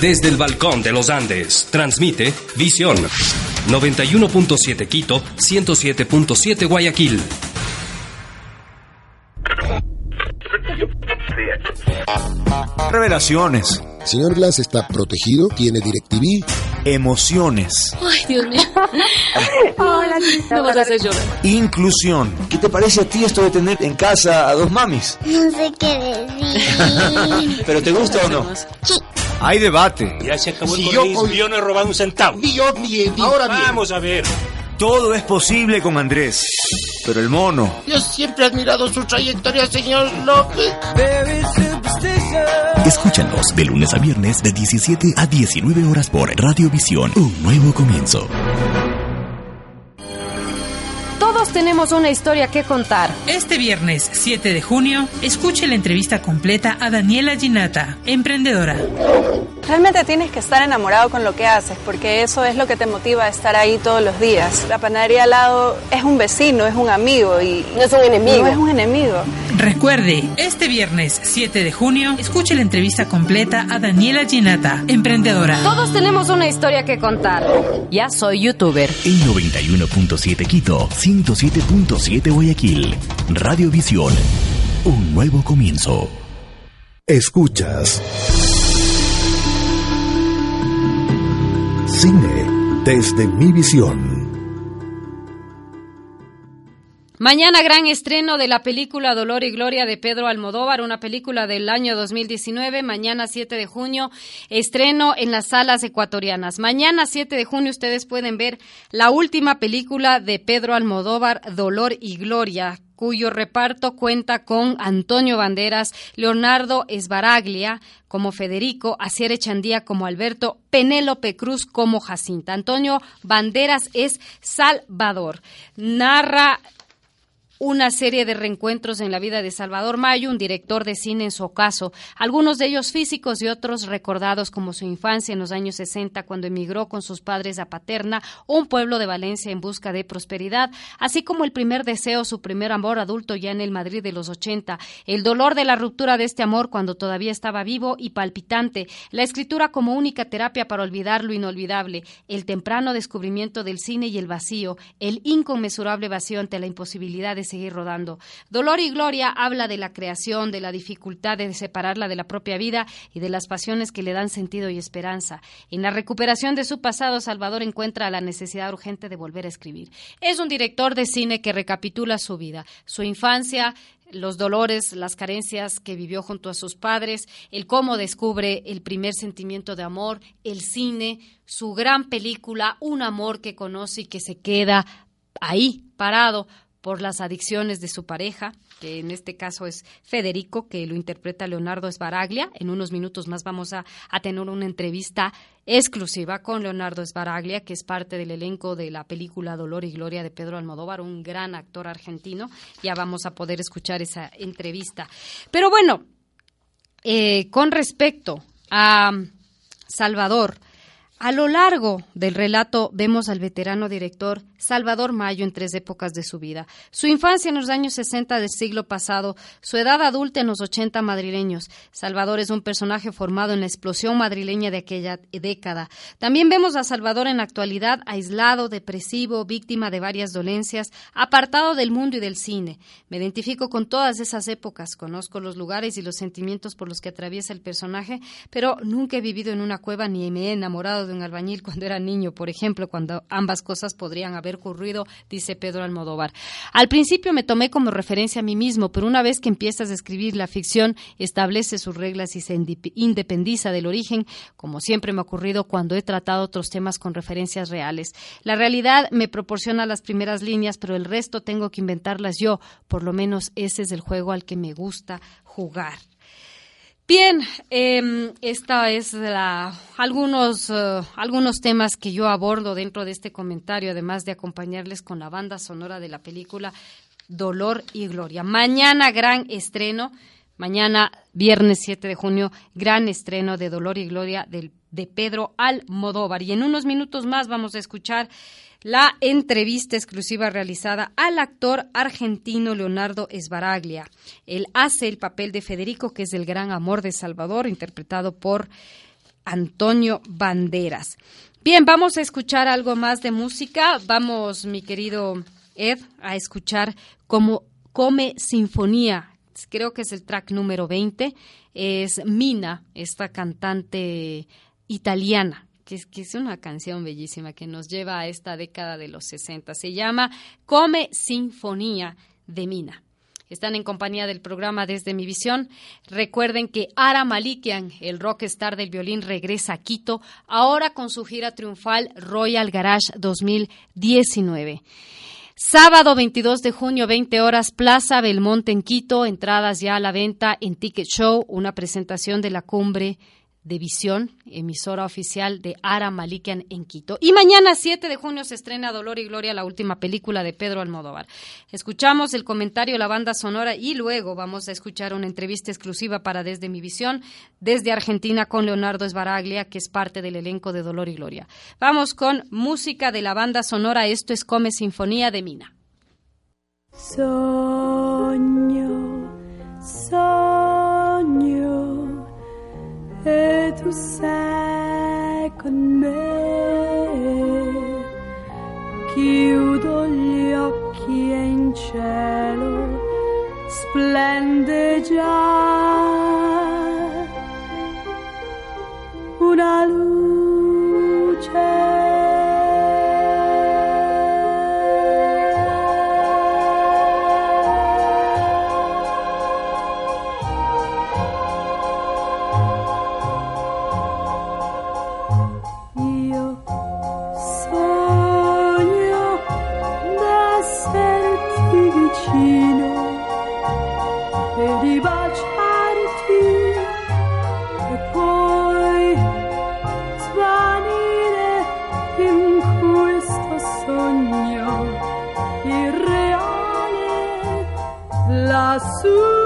Desde el balcón de los Andes, transmite Visión 91.7 Quito, 107.7 Guayaquil. Revelaciones. Señor Glass está protegido, tiene DirecTV. Emociones. Ay, Dios mío. Hola, No vas a hacer llorar. Inclusión. ¿Qué te parece a ti esto de tener en casa a dos mamis? No sé qué decir. ¿Pero te gusta o no? Sí. Hay debate. Ya se acabó Si el yo Yo no he robado un centavo. Ni yo, ni, ni ahora bien. Vamos a ver. Todo es posible con Andrés. Pero el mono. Yo siempre he admirado su trayectoria, señor López. Escúchanos de lunes a viernes de 17 a 19 horas por Radiovisión. Un nuevo comienzo. Tenemos una historia que contar. Este viernes 7 de junio, escuche la entrevista completa a Daniela Ginata, emprendedora. Realmente tienes que estar enamorado con lo que haces, porque eso es lo que te motiva a estar ahí todos los días. La panadería al lado es un vecino, es un amigo y No es un enemigo. no es un enemigo. Recuerde, este viernes 7 de junio, escuche la entrevista completa a Daniela Ginata, emprendedora. Todos tenemos una historia que contar. Ya soy youtuber. En 91.7 Quito, 107.7 Guayaquil. Radiovisión. Un nuevo comienzo. Escuchas. Cine desde mi visión. Mañana gran estreno de la película Dolor y Gloria de Pedro Almodóvar, una película del año 2019. Mañana 7 de junio, estreno en las salas ecuatorianas. Mañana 7 de junio ustedes pueden ver la última película de Pedro Almodóvar, Dolor y Gloria cuyo reparto cuenta con Antonio Banderas, Leonardo Esbaraglia como Federico, Asier Echandía como Alberto, Penélope Cruz como Jacinta. Antonio Banderas es Salvador. Narra una serie de reencuentros en la vida de Salvador Mayo, un director de cine en su ocaso, algunos de ellos físicos y otros recordados como su infancia en los años 60 cuando emigró con sus padres a Paterna, un pueblo de Valencia en busca de prosperidad, así como el primer deseo, su primer amor adulto ya en el Madrid de los 80, el dolor de la ruptura de este amor cuando todavía estaba vivo y palpitante, la escritura como única terapia para olvidar lo inolvidable, el temprano descubrimiento del cine y el vacío, el inconmensurable vacío ante la imposibilidad de seguir rodando. Dolor y Gloria habla de la creación, de la dificultad de separarla de la propia vida y de las pasiones que le dan sentido y esperanza. En la recuperación de su pasado, Salvador encuentra la necesidad urgente de volver a escribir. Es un director de cine que recapitula su vida, su infancia, los dolores, las carencias que vivió junto a sus padres, el cómo descubre el primer sentimiento de amor, el cine, su gran película, un amor que conoce y que se queda ahí, parado por las adicciones de su pareja, que en este caso es Federico, que lo interpreta Leonardo Esbaraglia. En unos minutos más vamos a, tener una entrevista exclusiva con Leonardo Esbaraglia, que es parte del elenco de la película Dolor y Gloria de Pedro Almodóvar, un gran actor argentino. Ya vamos a poder escuchar esa entrevista. Pero bueno, eh, con respecto a Salvador, a lo largo del relato vemos al veterano director Salvador Mayo en tres épocas de su vida. Su infancia en los años 60 del siglo pasado, su edad adulta en los 80 madrileños. Salvador es un personaje formado en la explosión madrileña de aquella década. También vemos a Salvador en la actualidad aislado, depresivo, víctima de varias dolencias, apartado del mundo y del cine. Me identifico con todas esas épocas, conozco los lugares y los sentimientos por los que atraviesa el personaje, pero nunca he vivido en una cueva ni me he enamorado de un albañil cuando era niño, por ejemplo, cuando ambas cosas podrían haber ocurrido, dice Pedro Almodóvar. Al principio me tomé como referencia a mí mismo, pero una vez que empiezas a escribir la ficción, establece sus reglas y se independiza del origen, como siempre me ha ocurrido cuando he tratado otros temas con referencias reales. La realidad me proporciona las primeras líneas, pero el resto tengo que inventarlas yo. Por lo menos ese es el juego al que me gusta jugar. Bien, eh, esta es la, algunos, uh, algunos temas que yo abordo dentro de este comentario, además de acompañarles con la banda sonora de la película Dolor y Gloria. Mañana gran estreno, mañana viernes 7 de junio, gran estreno de Dolor y Gloria del, de Pedro Almodóvar. Y en unos minutos más vamos a escuchar la entrevista exclusiva realizada al actor argentino Leonardo Esbaraglia. Él hace el papel de Federico, que es el gran amor de Salvador, interpretado por Antonio Banderas. Bien, vamos a escuchar algo más de música. Vamos, mi querido Ed, a escuchar como Come Sinfonía. Creo que es el track número 20. Es Mina, esta cantante italiana que es, una canción bellísima que nos lleva a esta década de los 60. Se llama Come Sinfonía de Mina. Están en compañía del programa Desde mi visión. Recuerden que Ara Malikian, el rockstar del violín, regresa a Quito, ahora con su gira triunfal Royal Garage 2019. Sábado 22 de junio, 20 horas, Plaza Belmonte en Quito, entradas ya a la venta en Ticket Show, una presentación de la cumbre de Visión, emisora oficial de Ara Malikian en Quito. Y mañana 7 de junio se estrena Dolor y Gloria, la última película de Pedro Almodóvar. Escuchamos el comentario, la banda sonora y luego vamos a escuchar una entrevista exclusiva para Desde mi Visión, desde Argentina con Leonardo Esbaraglia, que es parte del elenco de Dolor y Gloria. Vamos con música de la banda sonora, esto es Come Sinfonía de Mina. Soño, soño tu sei con me. Chiudo gli occhi e in cielo splende già una luce. soon.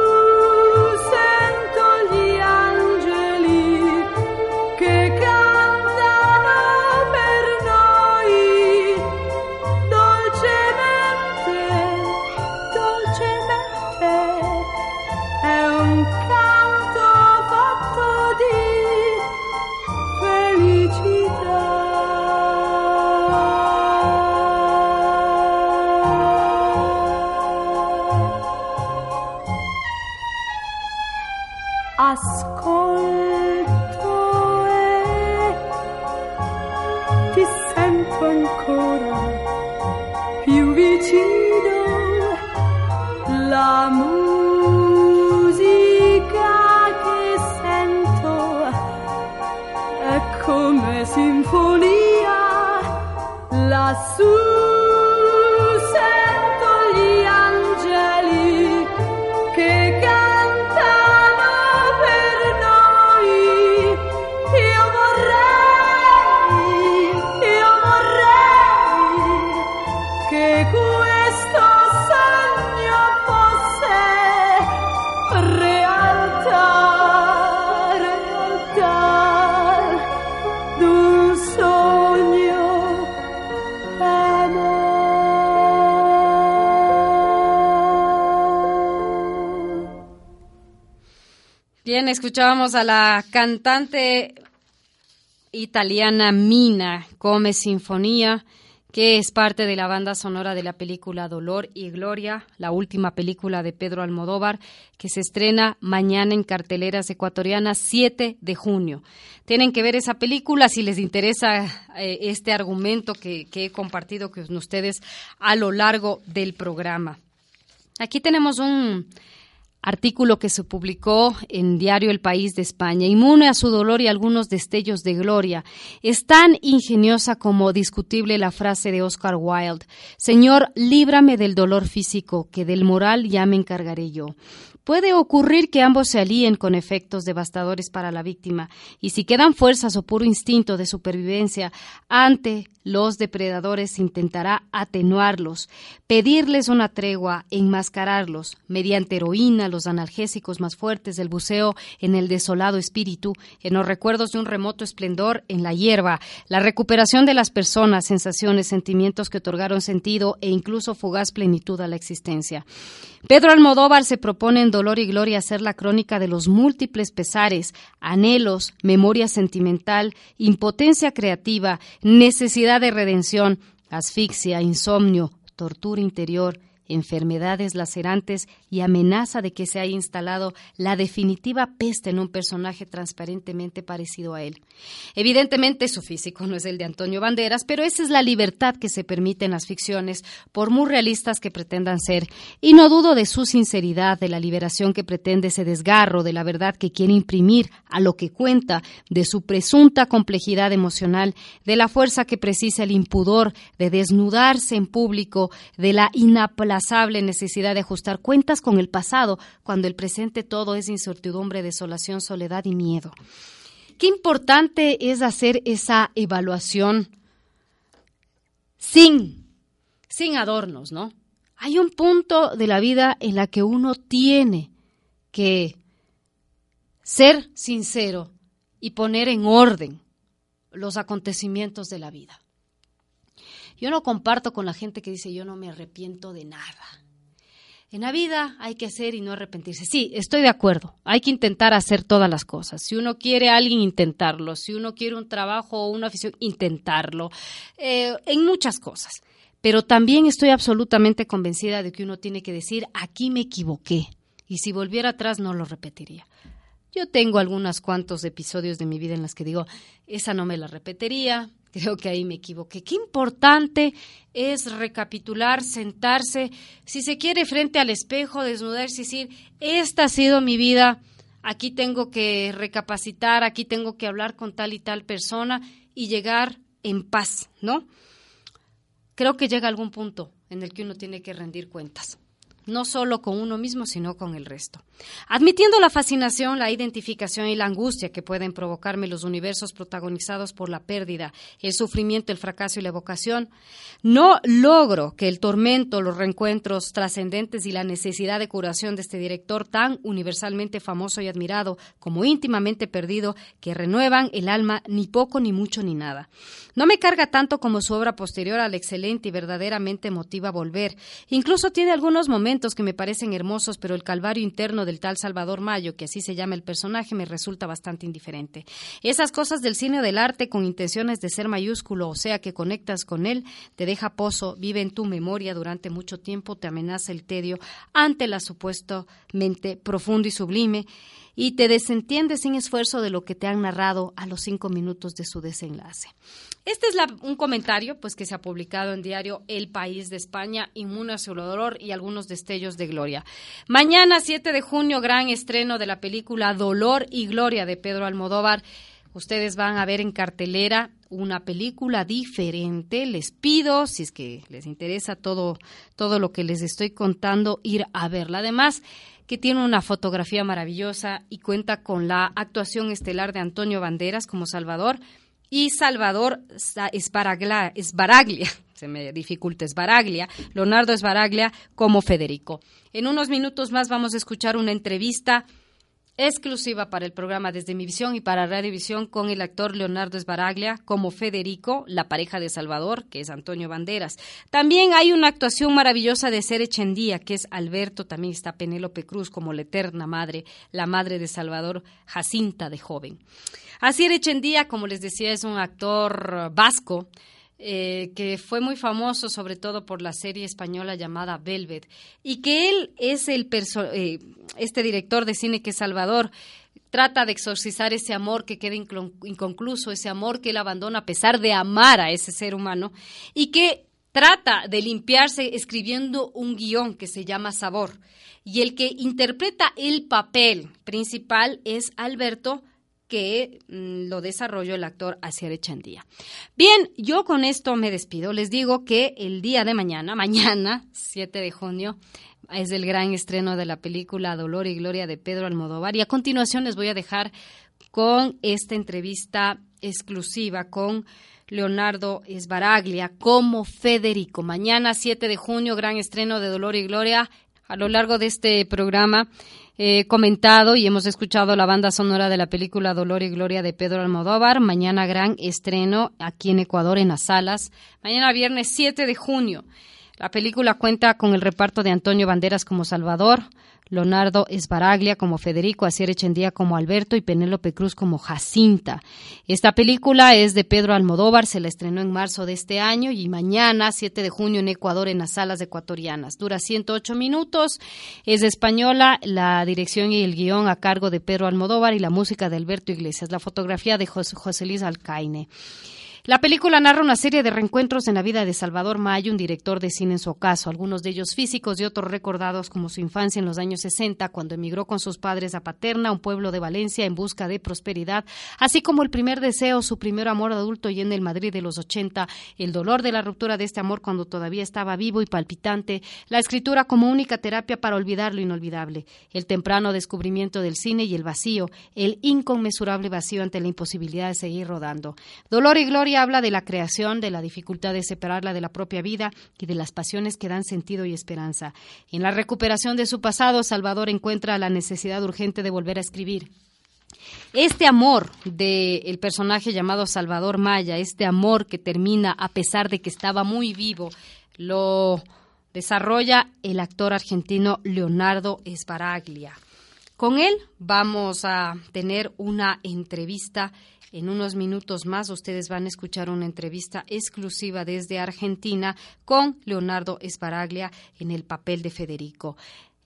Escuchábamos a la cantante italiana Mina Come Sinfonía, que es parte de la banda sonora de la película Dolor y Gloria, la última película de Pedro Almodóvar, que se estrena mañana en carteleras ecuatorianas 7 de junio. Tienen que ver esa película si les interesa eh, este argumento que, que he compartido con ustedes a lo largo del programa. Aquí tenemos un artículo que se publicó en Diario El País de España, inmune a su dolor y algunos destellos de gloria. Es tan ingeniosa como discutible la frase de Oscar Wilde, Señor, líbrame del dolor físico, que del moral ya me encargaré yo. Puede ocurrir que ambos se alíen con efectos devastadores para la víctima, y si quedan fuerzas o puro instinto de supervivencia ante los depredadores, intentará atenuarlos, pedirles una tregua, enmascararlos mediante heroína, los analgésicos más fuertes, el buceo en el desolado espíritu, en los recuerdos de un remoto esplendor en la hierba, la recuperación de las personas, sensaciones, sentimientos que otorgaron sentido e incluso fugaz plenitud a la existencia. Pedro Almodóvar se propone en Dolor y Gloria hacer la crónica de los múltiples pesares, anhelos, memoria sentimental, impotencia creativa, necesidad de redención, asfixia, insomnio, tortura interior, enfermedades lacerantes y amenaza de que se haya instalado la definitiva peste en un personaje transparentemente parecido a él. Evidentemente su físico no es el de Antonio Banderas, pero esa es la libertad que se permite en las ficciones, por muy realistas que pretendan ser, y no dudo de su sinceridad, de la liberación que pretende ese desgarro, de la verdad que quiere imprimir a lo que cuenta, de su presunta complejidad emocional, de la fuerza que precisa el impudor, de desnudarse en público, de la necesidad de ajustar cuentas con el pasado, cuando el presente todo es incertidumbre, desolación, soledad y miedo. Qué importante es hacer esa evaluación sin, sin adornos, ¿no? Hay un punto de la vida en la que uno tiene que ser sincero y poner en orden los acontecimientos de la vida. Yo no comparto con la gente que dice yo no me arrepiento de nada. En la vida hay que hacer y no arrepentirse. Sí, estoy de acuerdo. Hay que intentar hacer todas las cosas. Si uno quiere a alguien, intentarlo. Si uno quiere un trabajo o una afición, intentarlo. Eh, en muchas cosas. Pero también estoy absolutamente convencida de que uno tiene que decir, aquí me equivoqué. Y si volviera atrás, no lo repetiría. Yo tengo algunos cuantos episodios de mi vida en los que digo, esa no me la repetiría, Creo que ahí me equivoqué. Qué importante es recapitular, sentarse, si se quiere frente al espejo, desnudarse y decir, esta ha sido mi vida, aquí tengo que recapacitar, aquí tengo que hablar con tal y tal persona y llegar en paz, ¿no? Creo que llega algún punto en el que uno tiene que rendir cuentas no solo con uno mismo, sino con el resto. Admitiendo la fascinación, la identificación y la angustia que pueden provocarme los universos protagonizados por la pérdida, el sufrimiento, el fracaso y la evocación, no logro que el tormento, los reencuentros trascendentes y la necesidad de curación de este director tan universalmente famoso y admirado como íntimamente perdido, que renuevan el alma ni poco, ni mucho, ni nada. No me carga tanto como su obra posterior al excelente y verdaderamente emotiva Volver. Incluso tiene algunos momentos que me parecen hermosos, pero el calvario interno del tal Salvador Mayo, que así se llama el personaje, me resulta bastante indiferente. Esas cosas del cine o del arte con intenciones de ser mayúsculo, o sea que conectas con él, te deja pozo, vive en tu memoria durante mucho tiempo, te amenaza el tedio ante la supuestamente profundo y sublime y te desentiendes sin esfuerzo de lo que te han narrado a los cinco minutos de su desenlace. Este es un comentario pues, que se ha publicado en diario El País de España, Inmune a su dolor y algunos destellos de gloria. Mañana, 7 de junio, gran estreno de la película Dolor y Gloria de Pedro Almodóvar. Ustedes van a ver en cartelera una película diferente. Les pido, si es que les interesa todo, todo lo que les estoy contando, ir a verla. Además, que tiene una fotografía maravillosa y cuenta con la actuación estelar de Antonio Banderas como Salvador y Salvador Esbaraglia, se me dificulta Esbaraglia, Leonardo Esbaraglia como Federico. En unos minutos más vamos a escuchar una entrevista exclusiva para el programa Desde mi visión y para Radiovisión con el actor Leonardo Esbaraglia como Federico, la pareja de Salvador, que es Antonio Banderas. También hay una actuación maravillosa de Ser Echendía, que es Alberto, también está Penélope Cruz como la eterna madre, la madre de Salvador, Jacinta de joven. Asier Echendía, como les decía, es un actor vasco eh, que fue muy famoso sobre todo por la serie española llamada Velvet, y que él es el eh, este director de cine que Salvador, trata de exorcizar ese amor que queda inconcluso, ese amor que él abandona a pesar de amar a ese ser humano, y que trata de limpiarse escribiendo un guion que se llama Sabor. Y el que interpreta el papel principal es Alberto que mm, lo desarrolló el actor Asier Echandía. Bien, yo con esto me despido. Les digo que el día de mañana, mañana, 7 de junio, es el gran estreno de la película Dolor y Gloria de Pedro Almodóvar. Y a continuación les voy a dejar con esta entrevista exclusiva con Leonardo Esbaraglia como Federico. Mañana, 7 de junio, gran estreno de Dolor y Gloria. A lo largo de este programa eh, comentado y hemos escuchado la banda sonora de la película Dolor y Gloria de Pedro Almodóvar. Mañana gran estreno aquí en Ecuador en las salas. Mañana viernes 7 de junio. La película cuenta con el reparto de Antonio Banderas como Salvador, Leonardo Esbaraglia como Federico, Asier Echendía como Alberto y Penélope Cruz como Jacinta. Esta película es de Pedro Almodóvar, se la estrenó en marzo de este año y mañana, 7 de junio, en Ecuador, en las salas ecuatorianas. Dura 108 minutos, es española, la dirección y el guion a cargo de Pedro Almodóvar y la música de Alberto Iglesias, la fotografía de José Luis Alcaine. La película narra una serie de reencuentros en la vida de Salvador Mayo, un director de cine en su ocaso, algunos de ellos físicos y otros recordados como su infancia en los años 60, cuando emigró con sus padres a Paterna, un pueblo de Valencia, en busca de prosperidad, así como el primer deseo, su primer amor adulto y en el Madrid de los 80, el dolor de la ruptura de este amor cuando todavía estaba vivo y palpitante, la escritura como única terapia para olvidar lo inolvidable, el temprano descubrimiento del cine y el vacío, el inconmensurable vacío ante la imposibilidad de seguir rodando. Dolor y gloria habla de la creación, de la dificultad de separarla de la propia vida y de las pasiones que dan sentido y esperanza. En la recuperación de su pasado, Salvador encuentra la necesidad urgente de volver a escribir. Este amor del personaje llamado Salvador Maya, este amor que termina a pesar de que estaba muy vivo, lo desarrolla el actor argentino Leonardo Esbaraglia. Con él vamos a tener una entrevista en unos minutos más ustedes van a escuchar una entrevista exclusiva desde Argentina con Leonardo Esparaglia en el papel de Federico.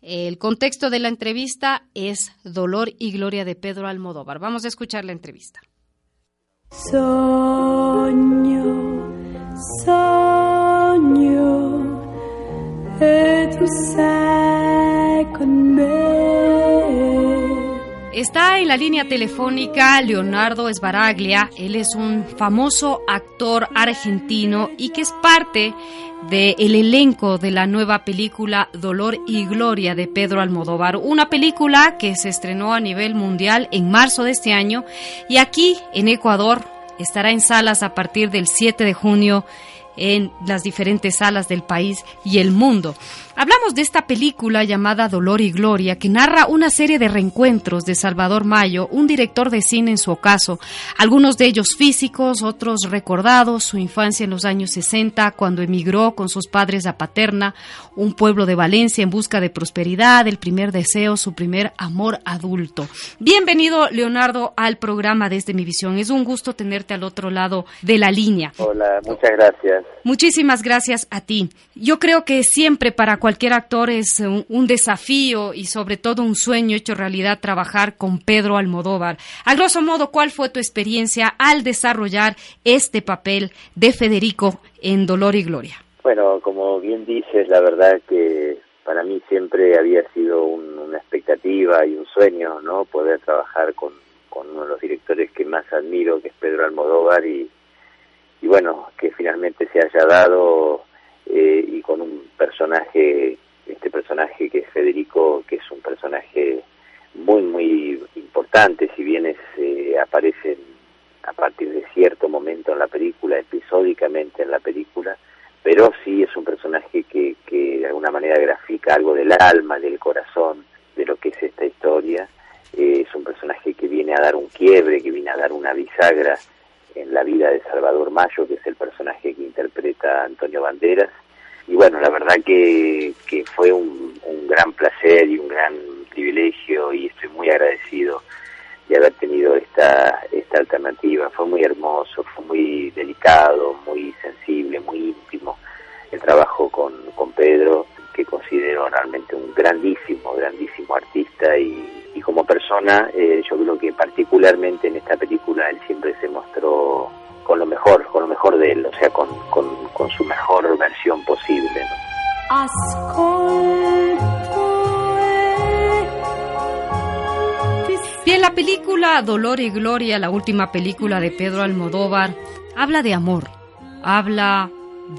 El contexto de la entrevista es Dolor y Gloria de Pedro Almodóvar. Vamos a escuchar la entrevista. Sogno, sogno, e tu Está en la línea telefónica Leonardo Esbaraglia. Él es un famoso actor argentino y que es parte del elenco de la nueva película Dolor y Gloria de Pedro Almodóvar. Una película que se estrenó a nivel mundial en marzo de este año y aquí en Ecuador estará en salas a partir del 7 de junio en las diferentes salas del país y el mundo. Hablamos de esta película llamada Dolor y Gloria, que narra una serie de reencuentros de Salvador Mayo, un director de cine en su ocaso, algunos de ellos físicos, otros recordados, su infancia en los años 60, cuando emigró con sus padres a Paterna, un pueblo de Valencia en busca de prosperidad, el primer deseo, su primer amor adulto. Bienvenido, Leonardo, al programa Desde mi visión. Es un gusto tenerte al otro lado de la línea. Hola, muchas gracias. Muchísimas gracias a ti. Yo creo que siempre para cualquier actor es un, desafío y sobre todo un sueño hecho realidad trabajar con Pedro Almodóvar. A grosso modo, ¿cuál fue tu experiencia al desarrollar este papel de Federico en Dolor y Gloria? Bueno, como bien dices, la verdad que para mí siempre había sido una expectativa y un sueño, ¿no? Poder trabajar con, uno de los directores que más admiro, que es Pedro Almodóvar, y, y bueno, que finalmente se haya dado eh, y con un personaje, este personaje que es Federico, que es un personaje muy, muy importante, si bien es, eh, aparece a partir de cierto momento en la película, episódicamente en la película, pero sí es un personaje que, que de alguna manera grafica algo del alma, del corazón, de lo que es esta historia. Eh, es un personaje que viene a dar un quiebre, que viene a dar una bisagra en la vida de Salvador Mayo, que es el personaje que interpreta Antonio Banderas. Y bueno, la verdad que, que fue un, gran placer y un gran privilegio y estoy muy agradecido de haber tenido esta, esta alternativa. Fue muy hermoso, fue muy delicado, muy sensible, muy íntimo el trabajo con, con Pedro, que considero realmente un grandísimo, grandísimo artista y, y como persona, eh, yo creo que particularmente en esta película él siempre se mostró con lo mejor, con lo mejor de él, o sea, con, con, con su mejor versión posible. Bien, la película Dolor y Gloria, la última película de Pedro Almodóvar, habla de amor, habla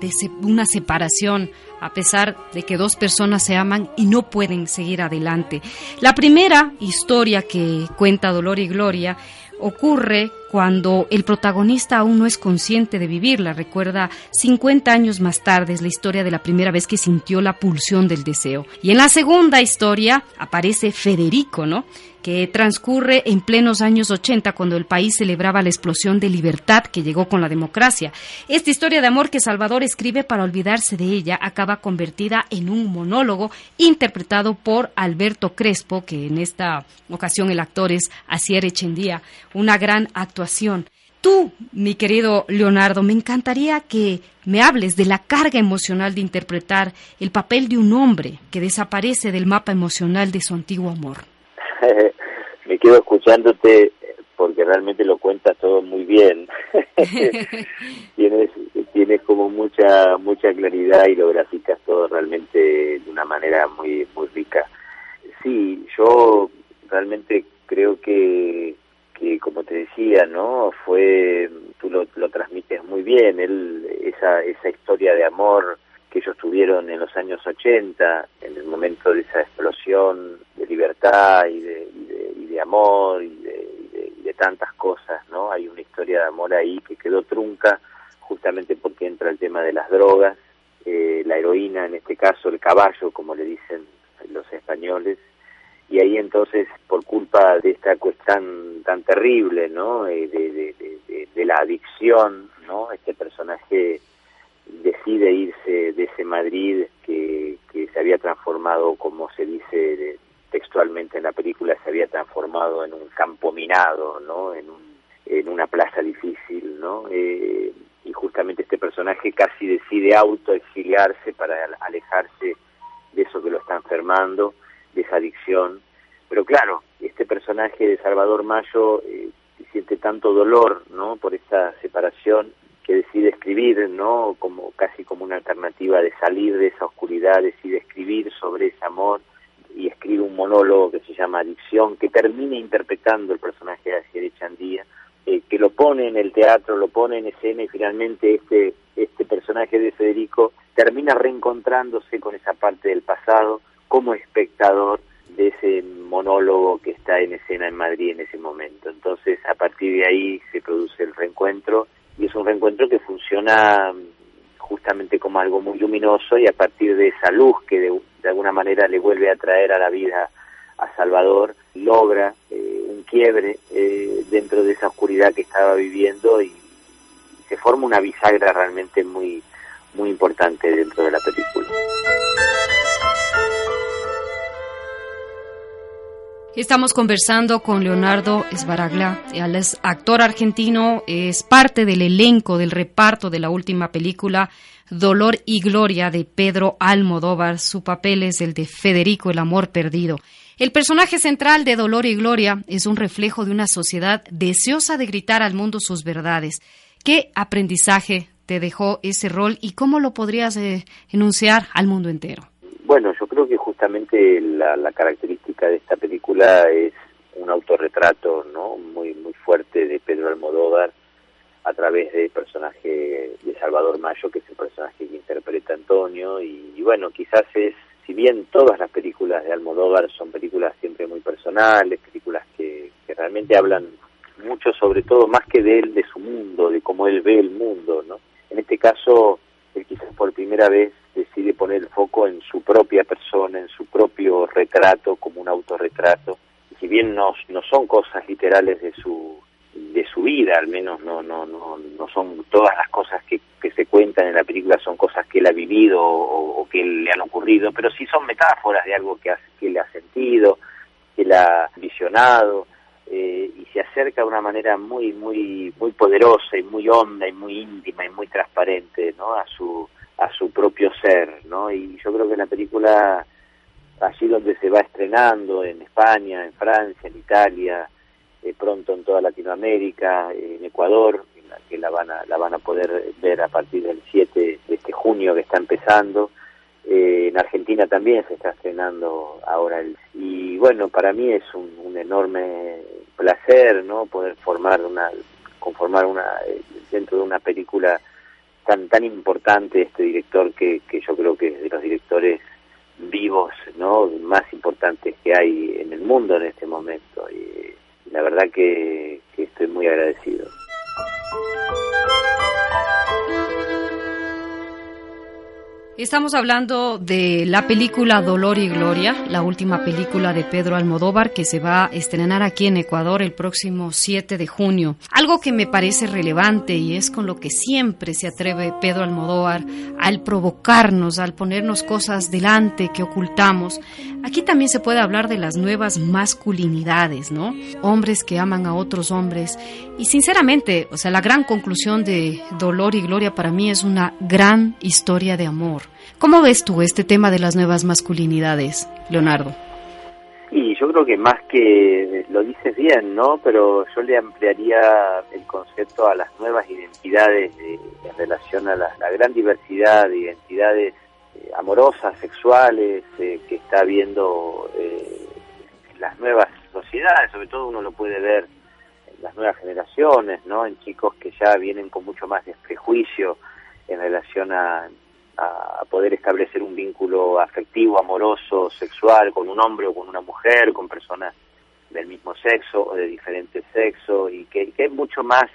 de una separación, a pesar de que dos personas se aman y no pueden seguir adelante. La primera historia que cuenta Dolor y Gloria ocurre cuando el protagonista aún no es consciente de vivirla. Recuerda 50 años más tarde es la historia de la primera vez que sintió la pulsión del deseo. Y en la segunda historia aparece Federico, ¿no? Que transcurre en plenos años 80 cuando el país celebraba la explosión de libertad que llegó con la democracia. Esta historia de amor que Salvador escribe para olvidarse de ella acaba convertida en un monólogo interpretado por Alberto Crespo, que en esta ocasión el actor es Asier Echendía, una gran actuación. Tú, mi querido Leonardo, me encantaría que me hables de la carga emocional de interpretar el papel de un hombre que desaparece del mapa emocional de su antiguo amor. me quedo escuchándote porque realmente lo cuentas todo muy bien. tienes, tienes como mucha mucha claridad y lo graficas todo realmente de una manera muy muy rica. Sí, yo realmente creo que que como te decía, ¿no? Fue tú lo, lo transmites muy bien, él esa esa historia de amor ellos tuvieron en los años 80, en el momento de esa explosión de libertad y de, y de, amor y de, de, tantas cosas, ¿no? Hay una historia de amor ahí que quedó trunca justamente porque entra el tema de las drogas, eh, la heroína, en este caso el caballo, como le dicen los españoles, y ahí entonces por culpa de esta cuestión tan terrible, ¿no? Eh, de, de la adicción, ¿no? Este personaje decide irse de ese Madrid que, se había transformado, como se dice textualmente en la película, se había transformado en un campo minado, ¿no? En, un, en una plaza difícil, ¿no? Eh, y justamente este personaje casi decide autoexiliarse para alejarse de eso que lo está enfermando, de esa adicción. Pero claro, este personaje de Salvador Mayo eh, siente tanto dolor, ¿no? Por esta separación que decide escribir, ¿no? Como casi como una alternativa de salir de esa oscuridad, decide escribir sobre ese amor y escribe un monólogo que se llama Adicción, que termina interpretando el personaje de Asier Chandía, eh, que lo pone en el teatro, lo pone en escena y finalmente este, este personaje de Federico termina reencontrándose con esa parte del pasado como espectador de ese monólogo que está en escena en Madrid en ese momento. Entonces, a partir de ahí se produce el reencuentro y es un reencuentro que funciona mm, justamente como algo muy luminoso y a partir de esa luz que de, alguna manera le vuelve a traer a la vida a Salvador, logra eh, un quiebre eh, dentro de esa oscuridad que estaba viviendo y se forma una bisagra realmente muy muy importante dentro de la película. Estamos conversando con Leonardo Esbaragla, él es actor argentino, es parte del elenco del reparto de la última película Dolor y Gloria de Pedro Almodóvar. Su papel es el de Federico, el amor perdido. El personaje central de Dolor y Gloria es un reflejo de una sociedad deseosa de gritar al mundo sus verdades. ¿Qué aprendizaje te dejó ese rol y cómo lo podrías eh, enunciar al mundo entero? Bueno, yo creo justamente la, la, característica de esta película es un autorretrato, ¿no? Muy muy fuerte de Pedro Almodóvar a través del personaje de Salvador Mayo, que es el personaje que interpreta Antonio y, bueno, quizás es si bien todas las películas de Almodóvar son películas siempre muy personales, películas que, que realmente hablan mucho sobre todo más que de él, de su mundo, de cómo él ve el mundo, ¿no? En este caso, él quizás por primera vez poner el foco en su propia persona, en su propio retrato, como un autorretrato. Y si bien no, no son cosas literales de su de su vida, al menos no no no no son todas las cosas que, que se cuentan en la película son cosas que él ha vivido o, que le han ocurrido, pero sí son metáforas de algo que, ha, que él ha sentido, que él ha visionado eh, y se acerca de una manera muy muy muy poderosa y muy honda y muy íntima y muy transparente, ¿no? A su a su propio ser, ¿no? Y yo creo que la película, allí donde se va estrenando, en España, en Francia, en Italia, eh, pronto en toda Latinoamérica, en Ecuador, que la van a, la van a poder ver a partir del 7 de este junio que está empezando, eh, en Argentina también se está estrenando ahora el, y bueno para mí es un, un enorme placer no poder formar una conformar una eh, dentro de una película tan tan importante este director que, que yo creo que es de los directores vivos no más importantes que hay en el mundo en este momento y la verdad que, que estoy muy agradecido. Estamos hablando de la película Dolor y Gloria, la última película de Pedro Almodóvar que se va a estrenar aquí en Ecuador el próximo 7 de junio. Algo que me parece relevante y es con lo que siempre se atreve Pedro Almodóvar al provocarnos, al ponernos cosas delante que ocultamos. Aquí también se puede hablar de las nuevas masculinidades, ¿no? Hombres que aman a otros hombres. Y sinceramente, o sea, la gran conclusión de Dolor y Gloria para mí es una gran historia de amor. ¿Cómo ves tú este tema de las nuevas masculinidades, Leonardo? Y yo creo que más que lo dices bien, ¿no? Pero yo le ampliaría el concepto a las nuevas identidades en relación a la, gran diversidad de identidades eh, amorosas, sexuales, eh, que está habiendo eh, en las nuevas sociedades, sobre todo uno lo puede ver en las nuevas generaciones, ¿no? En chicos que ya vienen con mucho más desprejuicio en relación a a poder establecer un vínculo afectivo, amoroso, sexual con un hombre o con una mujer, con personas del mismo sexo o de diferente sexo y que, hay mucho más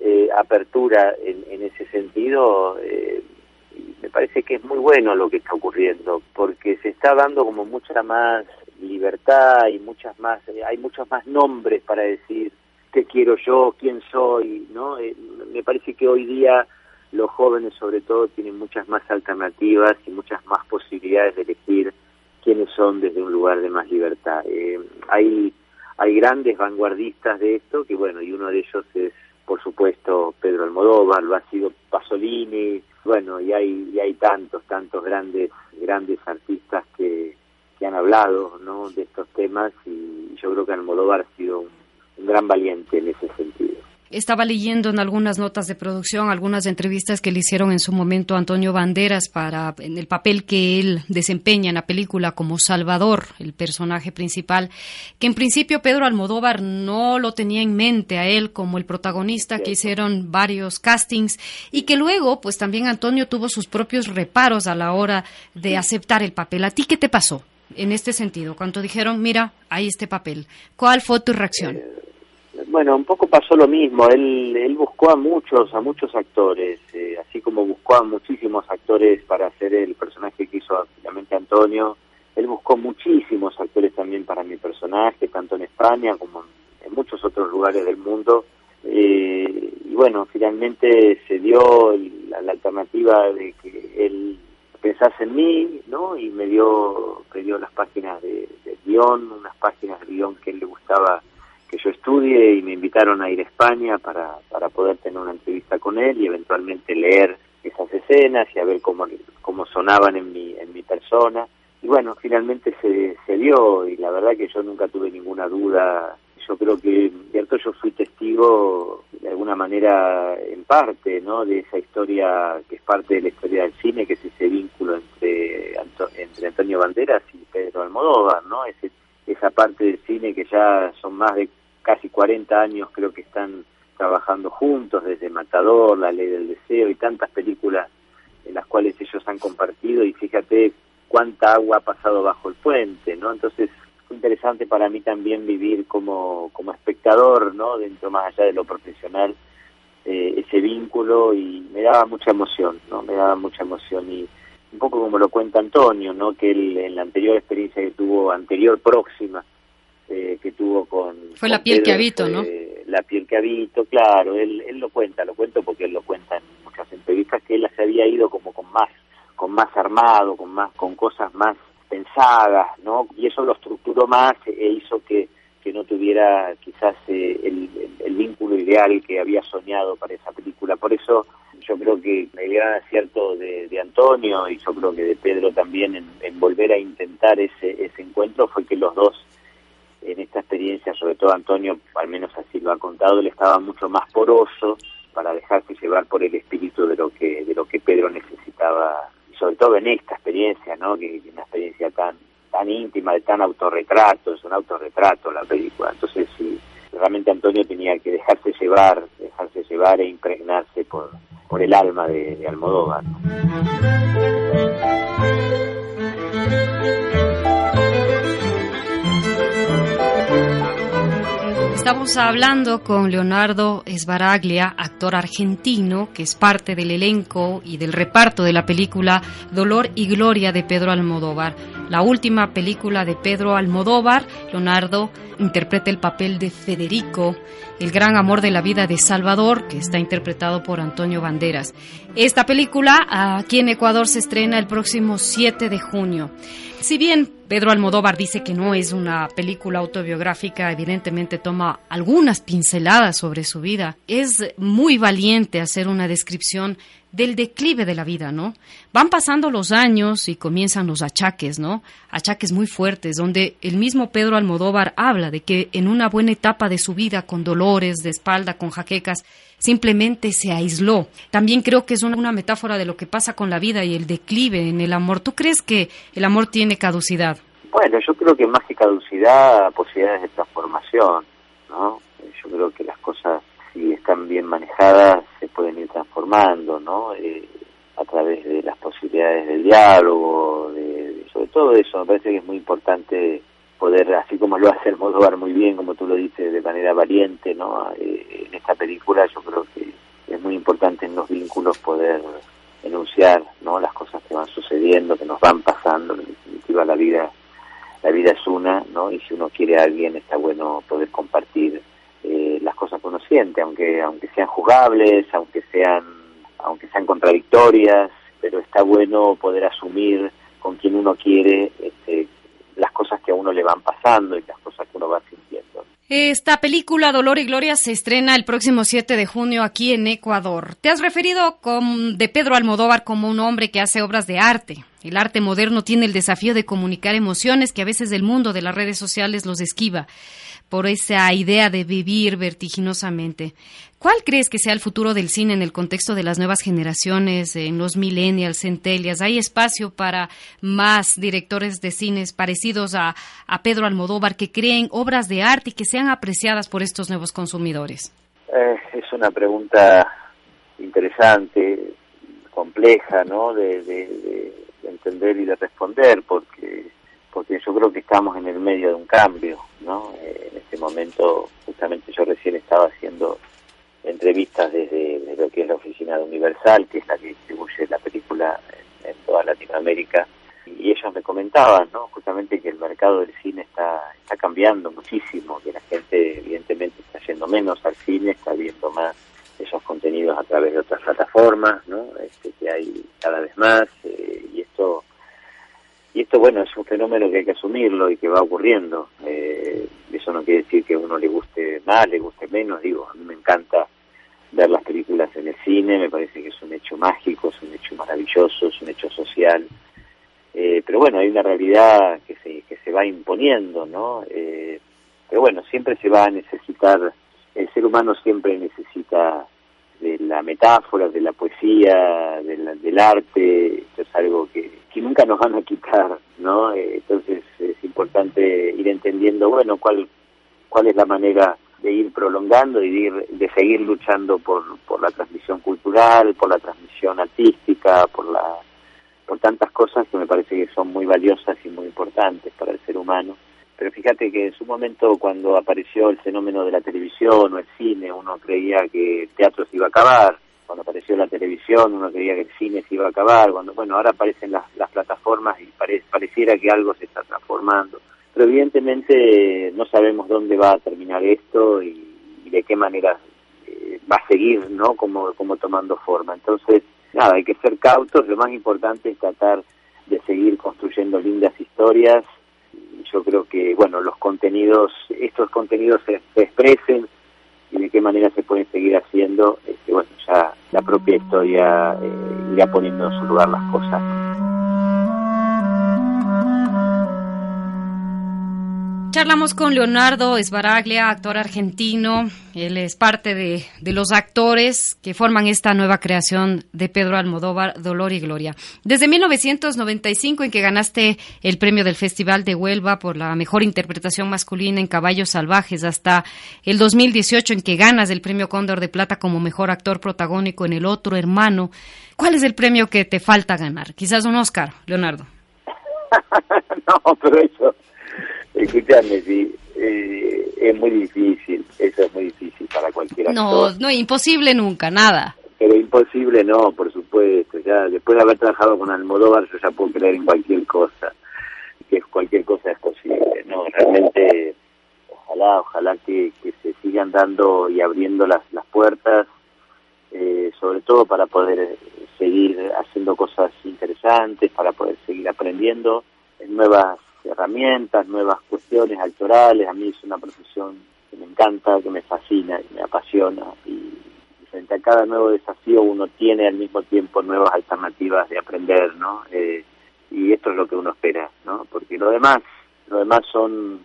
eh, apertura en, ese sentido. Eh, me parece que es muy bueno lo que está ocurriendo porque se está dando como mucha más libertad y muchas más, eh, hay muchos más nombres para decir qué quiero yo, quién soy, ¿no? me parece que hoy día los jóvenes sobre todo tienen muchas más alternativas y muchas más posibilidades de elegir quiénes son desde un lugar de más libertad. Eh, hay, hay grandes vanguardistas de esto, que bueno, y uno de ellos es, por supuesto, Pedro Almodóvar, lo ha sido Pasolini, bueno, y hay, y hay tantos, tantos grandes, grandes artistas que, que han hablado ¿no? de estos temas y yo creo que Almodóvar ha sido un gran valiente en ese sentido. Estaba leyendo en algunas notas de producción, algunas entrevistas que le hicieron en su momento a Antonio Banderas para en el papel que él desempeña en la película como Salvador, el personaje principal, que en principio Pedro Almodóvar no lo tenía en mente a él como el protagonista, que hicieron varios castings y que luego, pues también Antonio tuvo sus propios reparos a la hora de aceptar el papel. ¿A ti qué te pasó en este sentido? Cuando dijeron, mira, hay este papel, ¿cuál fue tu reacción? Bueno, un poco pasó lo mismo. Él, buscó a muchos, a muchos actores, eh, así como buscó a muchísimos actores para hacer el personaje que hizo finalmente Antonio. Él buscó muchísimos actores también para mi personaje, tanto en España como en muchos otros lugares del mundo. Eh, y bueno, finalmente se dio la, alternativa de que él pensase en mí, ¿no? Y me dio, me dio las páginas de, de guion, unas páginas de guion que él le gustaba que yo estudie y me invitaron a ir a España para, para poder tener una entrevista con él y eventualmente leer esas escenas y a ver cómo, cómo sonaban en mi, en mi persona. Y bueno, finalmente se, se dio y la verdad que yo nunca tuve ninguna duda. Yo creo que, cierto, yo fui testigo de alguna manera en parte, ¿no? De esa historia que es parte de la historia del cine, que es ese vínculo entre, entre Antonio Banderas y Pedro Almodóvar, ¿no? Ese, esa parte del cine que ya son más de casi 40 años creo que están trabajando juntos, desde Matador, La Ley del Deseo y tantas películas en las cuales ellos han compartido y fíjate cuánta agua ha pasado bajo el puente, ¿no? Entonces fue interesante para mí también vivir como, como espectador, ¿no? Dentro más allá de lo profesional, eh, ese vínculo y me daba mucha emoción, ¿no? Me daba mucha emoción y un poco como lo cuenta Antonio, ¿no? Que él en la anterior experiencia que tuvo, anterior próxima, eh, que tuvo con... Fue la piel que habito, ¿no? La piel que habito, claro, él, él lo cuenta, lo cuento porque él lo cuenta en muchas entrevistas, que él se había ido como con más, con más armado, con más, con cosas más pensadas, ¿no? Y eso lo estructuró más e hizo que, que no tuviera quizás eh, el, el, vínculo ideal que había soñado para esa película. Por eso yo creo que el gran acierto de, de Antonio y yo creo que de Pedro también en, volver a intentar ese, ese encuentro fue que los dos en esta experiencia, sobre todo Antonio, al menos así lo ha contado, él estaba mucho más poroso para dejarse llevar por el espíritu de lo que de lo que Pedro necesitaba, y sobre todo en esta experiencia, ¿no? Que una experiencia tan tan íntima, de tan autorretrato, es un autorretrato la película. Entonces, realmente Antonio tenía que dejarse llevar, dejarse llevar e impregnarse por, por el alma de, Almodóvar. Estamos hablando con Leonardo Esbaraglia, actor argentino, que es parte del elenco y del reparto de la película Dolor y Gloria de Pedro Almodóvar. La última película de Pedro Almodóvar, Leonardo interpreta el papel de Federico, el gran amor de la vida de Salvador, que está interpretado por Antonio Banderas. Esta película aquí en Ecuador se estrena el próximo 7 de junio. Si bien Pedro Almodóvar dice que no es una película autobiográfica, evidentemente toma algunas pinceladas sobre su vida. Es muy valiente hacer una descripción del declive de la vida, ¿no? Van pasando los años y comienzan los achaques, ¿no? Achaques muy fuertes, donde el mismo Pedro Almodóvar habla de que en una buena etapa de su vida, con dolores de espalda, con jaquecas, simplemente se aisló. También creo que es una, metáfora de lo que pasa con la vida y el declive en el amor. ¿Tú crees que el amor tiene caducidad? Bueno, yo creo que más que caducidad, posibilidades de transformación, ¿no? Yo creo que las cosas, si están bien manejadas, se pueden ir transformando, ¿no? Eh, a través de las posibilidades del diálogo, de, sobre todo eso, me parece que es muy importante poder, así como lo hace el Almodóvar muy bien, como tú lo dices, de manera valiente, ¿no? Eh, en esta película yo creo que es muy importante en los vínculos poder enunciar, ¿no? Las cosas que van sucediendo, que nos van pasando, en definitiva la vida, la vida es una, ¿no? Y si uno quiere a alguien está bueno poder compartir eh, aunque, aunque sean jugables, aunque sean, aunque sean contradictorias, pero está bueno poder asumir con quien uno quiere este, las cosas que a uno le van pasando y las cosas que uno va sintiendo. Esta película Dolor y Gloria se estrena el próximo 7 de junio aquí en Ecuador. Te has referido con, de Pedro Almodóvar como un hombre que hace obras de arte. El arte moderno tiene el desafío de comunicar emociones que a veces el mundo de las redes sociales los esquiva por esa idea de vivir vertiginosamente. ¿Cuál crees que sea el futuro del cine en el contexto de las nuevas generaciones, en los millennials, centelias? ¿Hay espacio para más directores de cines parecidos a, Pedro Almodóvar que creen obras de arte y que sean apreciadas por estos nuevos consumidores? Eh, es una pregunta interesante, compleja, ¿no? de entender y de responder, porque porque yo creo que estamos en el medio de un cambio, ¿no? Eh, en este momento, justamente yo recién estaba haciendo entrevistas desde, lo que es la oficina de Universal, que es la que distribuye la película en, toda Latinoamérica, y ellos me comentaban, ¿no? Justamente que el mercado del cine está, está cambiando muchísimo, que la gente evidentemente está yendo menos al cine, está viendo más esos contenidos a través de otras plataformas, ¿no? Este, que hay cada vez más, eh, y esto y esto, bueno, es un fenómeno que hay que asumirlo y que va ocurriendo. Eh, eso no quiere decir que a uno le guste más, le guste menos. Digo, a mí me encanta ver las películas en el cine, me parece que es un hecho mágico, es un hecho maravilloso, es un hecho social. Eh, pero bueno, hay una realidad que se, que se va imponiendo, ¿no? Eh, pero bueno, siempre se va a necesitar, el ser humano siempre necesita de la metáfora, de la poesía, del arte, esto es algo que, que nunca nos van a quitar, ¿no? Eh, entonces es importante ir entendiendo, bueno, cuál, cuál es la manera de ir prolongando y de, ir, de seguir luchando por, por la transmisión cultural, por la transmisión artística, por la por tantas cosas que me parece que son muy valiosas y muy importantes para el ser humano. Pero fíjate que en su momento cuando apareció el fenómeno de la televisión o el cine, uno creía que el teatro se iba a acabar. Cuando apareció la televisión, uno creía que el cine se iba a acabar. Cuando, bueno, ahora aparecen las, las plataformas y pareciera que algo se está transformando. Pero evidentemente no sabemos dónde va a terminar esto y, de qué manera eh, va a seguir, ¿no? Como, como tomando forma. Entonces, nada, hay que ser cautos. Lo más importante es tratar de seguir construyendo lindas historias yo creo que, bueno, los contenidos, estos contenidos se, expresen y de qué manera se pueden seguir haciendo, este, bueno, ya la propia historia eh, irá poniendo en su lugar las cosas. Charlamos con Leonardo Esbaraglia, actor argentino. Él es parte de, los actores que forman esta nueva creación de Pedro Almodóvar, Dolor y Gloria. Desde 1995, en que ganaste el premio del Festival de Huelva por la mejor interpretación masculina en Caballos Salvajes, hasta el 2018, en que ganas el premio Cóndor de Plata como mejor actor protagónico en El Otro Hermano. ¿Cuál es el premio que te falta ganar? Quizás un Oscar, Leonardo. no, pero eso Escuchame, sí. Eh, es muy difícil, eso es muy difícil para cualquier No, no, imposible nunca, nada. Pero imposible no, por supuesto. Ya después de haber trabajado con Almodóvar, yo ya puedo creer en cualquier cosa, que cualquier cosa es posible. No, realmente, ojalá, ojalá que, se sigan dando y abriendo las, las puertas, eh, sobre todo para poder seguir haciendo cosas interesantes, para poder seguir aprendiendo nuevas herramientas, nuevas cuestiones actorales. A mí es una profesión que me encanta, que me fascina, y me apasiona y frente a cada nuevo desafío uno tiene al mismo tiempo nuevas alternativas de aprender, ¿no? Eh, y esto es lo que uno espera, ¿no? Porque lo demás, lo demás son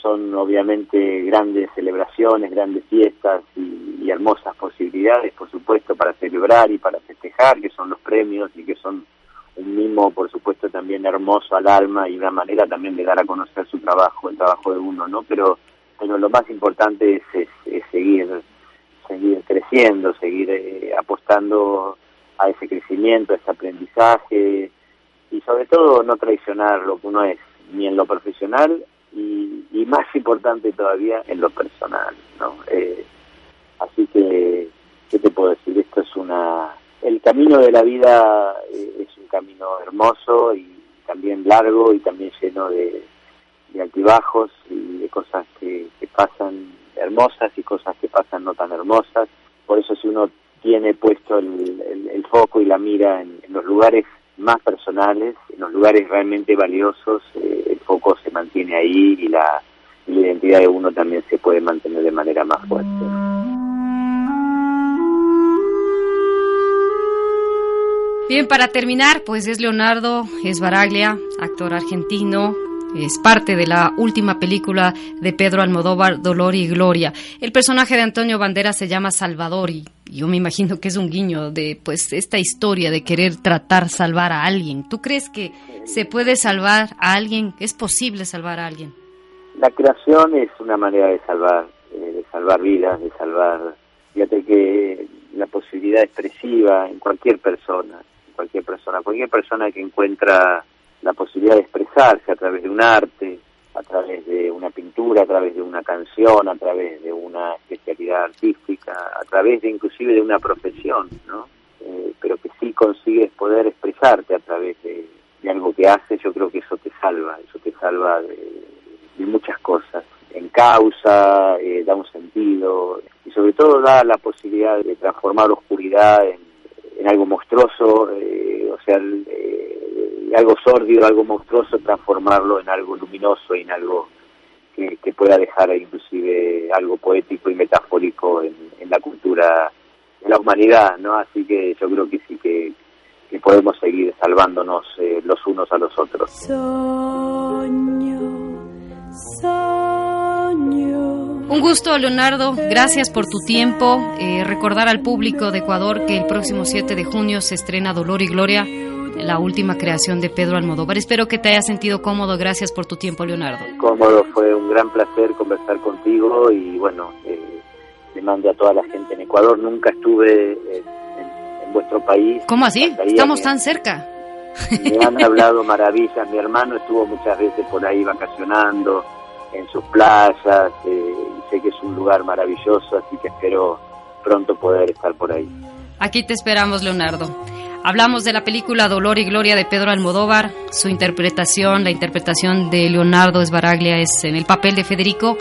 son obviamente grandes celebraciones, grandes fiestas y, hermosas posibilidades, por supuesto, para celebrar y para festejar, que son los premios y que son un mimo, por supuesto, también hermoso al alma y una manera también de dar a conocer su trabajo, el trabajo de uno, ¿no? Pero, pero lo más importante es, es, seguir, seguir creciendo, seguir eh, apostando a ese crecimiento, a ese aprendizaje y sobre todo no traicionar lo que uno es, ni en lo profesional y, y más importante todavía en lo personal, ¿no? Eh, así que, ¿qué te puedo decir? Esto es una... El camino de la vida eh, es un camino hermoso y también largo y también lleno de, de altibajos y de cosas que, que pasan hermosas y cosas que pasan no tan hermosas. Por eso si uno tiene puesto el, el, foco y la mira en, los lugares más personales, en los lugares realmente valiosos, eh, el foco se mantiene ahí y la identidad de uno también se puede mantener de manera más fuerte. Bien, para terminar, pues es Leonardo Esbaraglia, actor argentino, es parte de la última película de Pedro Almodóvar, Dolor y Gloria. El personaje de Antonio Banderas se llama Salvador y yo me imagino que es un guiño de pues esta historia de querer tratar salvar a alguien. ¿Tú crees que se puede salvar a alguien? ¿Es posible salvar a alguien? La creación es una manera de salvar, eh, de salvar vidas, de salvar, fíjate que la posibilidad expresiva en cualquier persona, cualquier persona, cualquier persona que encuentra la posibilidad de expresarse a través de un arte, a través de una pintura, a través de una canción, a través de una especialidad artística, a través de inclusive de una profesión, ¿no? Eh, pero que sí consigues poder expresarte a través de, de, algo que haces, yo creo que eso te salva, eso te salva de, muchas cosas. En causa, eh, da un sentido y sobre todo da la posibilidad de transformar oscuridad en en algo monstruoso, eh, o sea, eh, algo sórdido, algo monstruoso, transformarlo en algo luminoso y en algo que, pueda dejar inclusive algo poético y metafórico en, en, la cultura de la humanidad, ¿no? Así que yo creo que sí que, que podemos seguir salvándonos eh, los unos a los otros. Soño, soño. Un gusto, Leonardo. Gracias por tu tiempo. Eh, recordar al público de Ecuador que el próximo 7 de junio se estrena Dolor y Gloria, la última creación de Pedro Almodóvar. Espero que te hayas sentido cómodo. Gracias por tu tiempo, Leonardo. Cómodo, fue un gran placer conversar contigo y bueno, eh, le mando a toda la gente en Ecuador. Nunca estuve en, en, en vuestro país. ¿Cómo así? Estamos tan cerca. Me han hablado maravillas. Mi hermano estuvo muchas veces por ahí vacacionando en sus playas. Eh, sé que es un lugar maravilloso, así que espero pronto poder estar por ahí. Aquí te esperamos, Leonardo. Hablamos de la película Dolor y Gloria de Pedro Almodóvar. Su interpretación, la interpretación de Leonardo Esbaraglia es en el papel de Federico.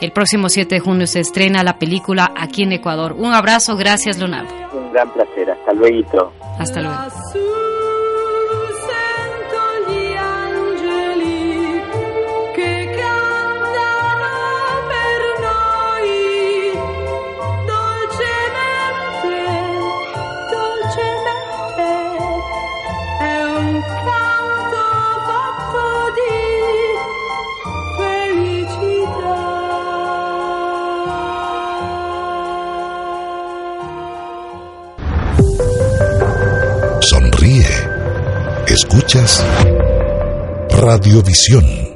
El próximo 7 de junio se estrena la película aquí en Ecuador. Un abrazo, gracias Leonardo. Un gran placer, hasta luego. Hasta luego. Escuchas Radiovisión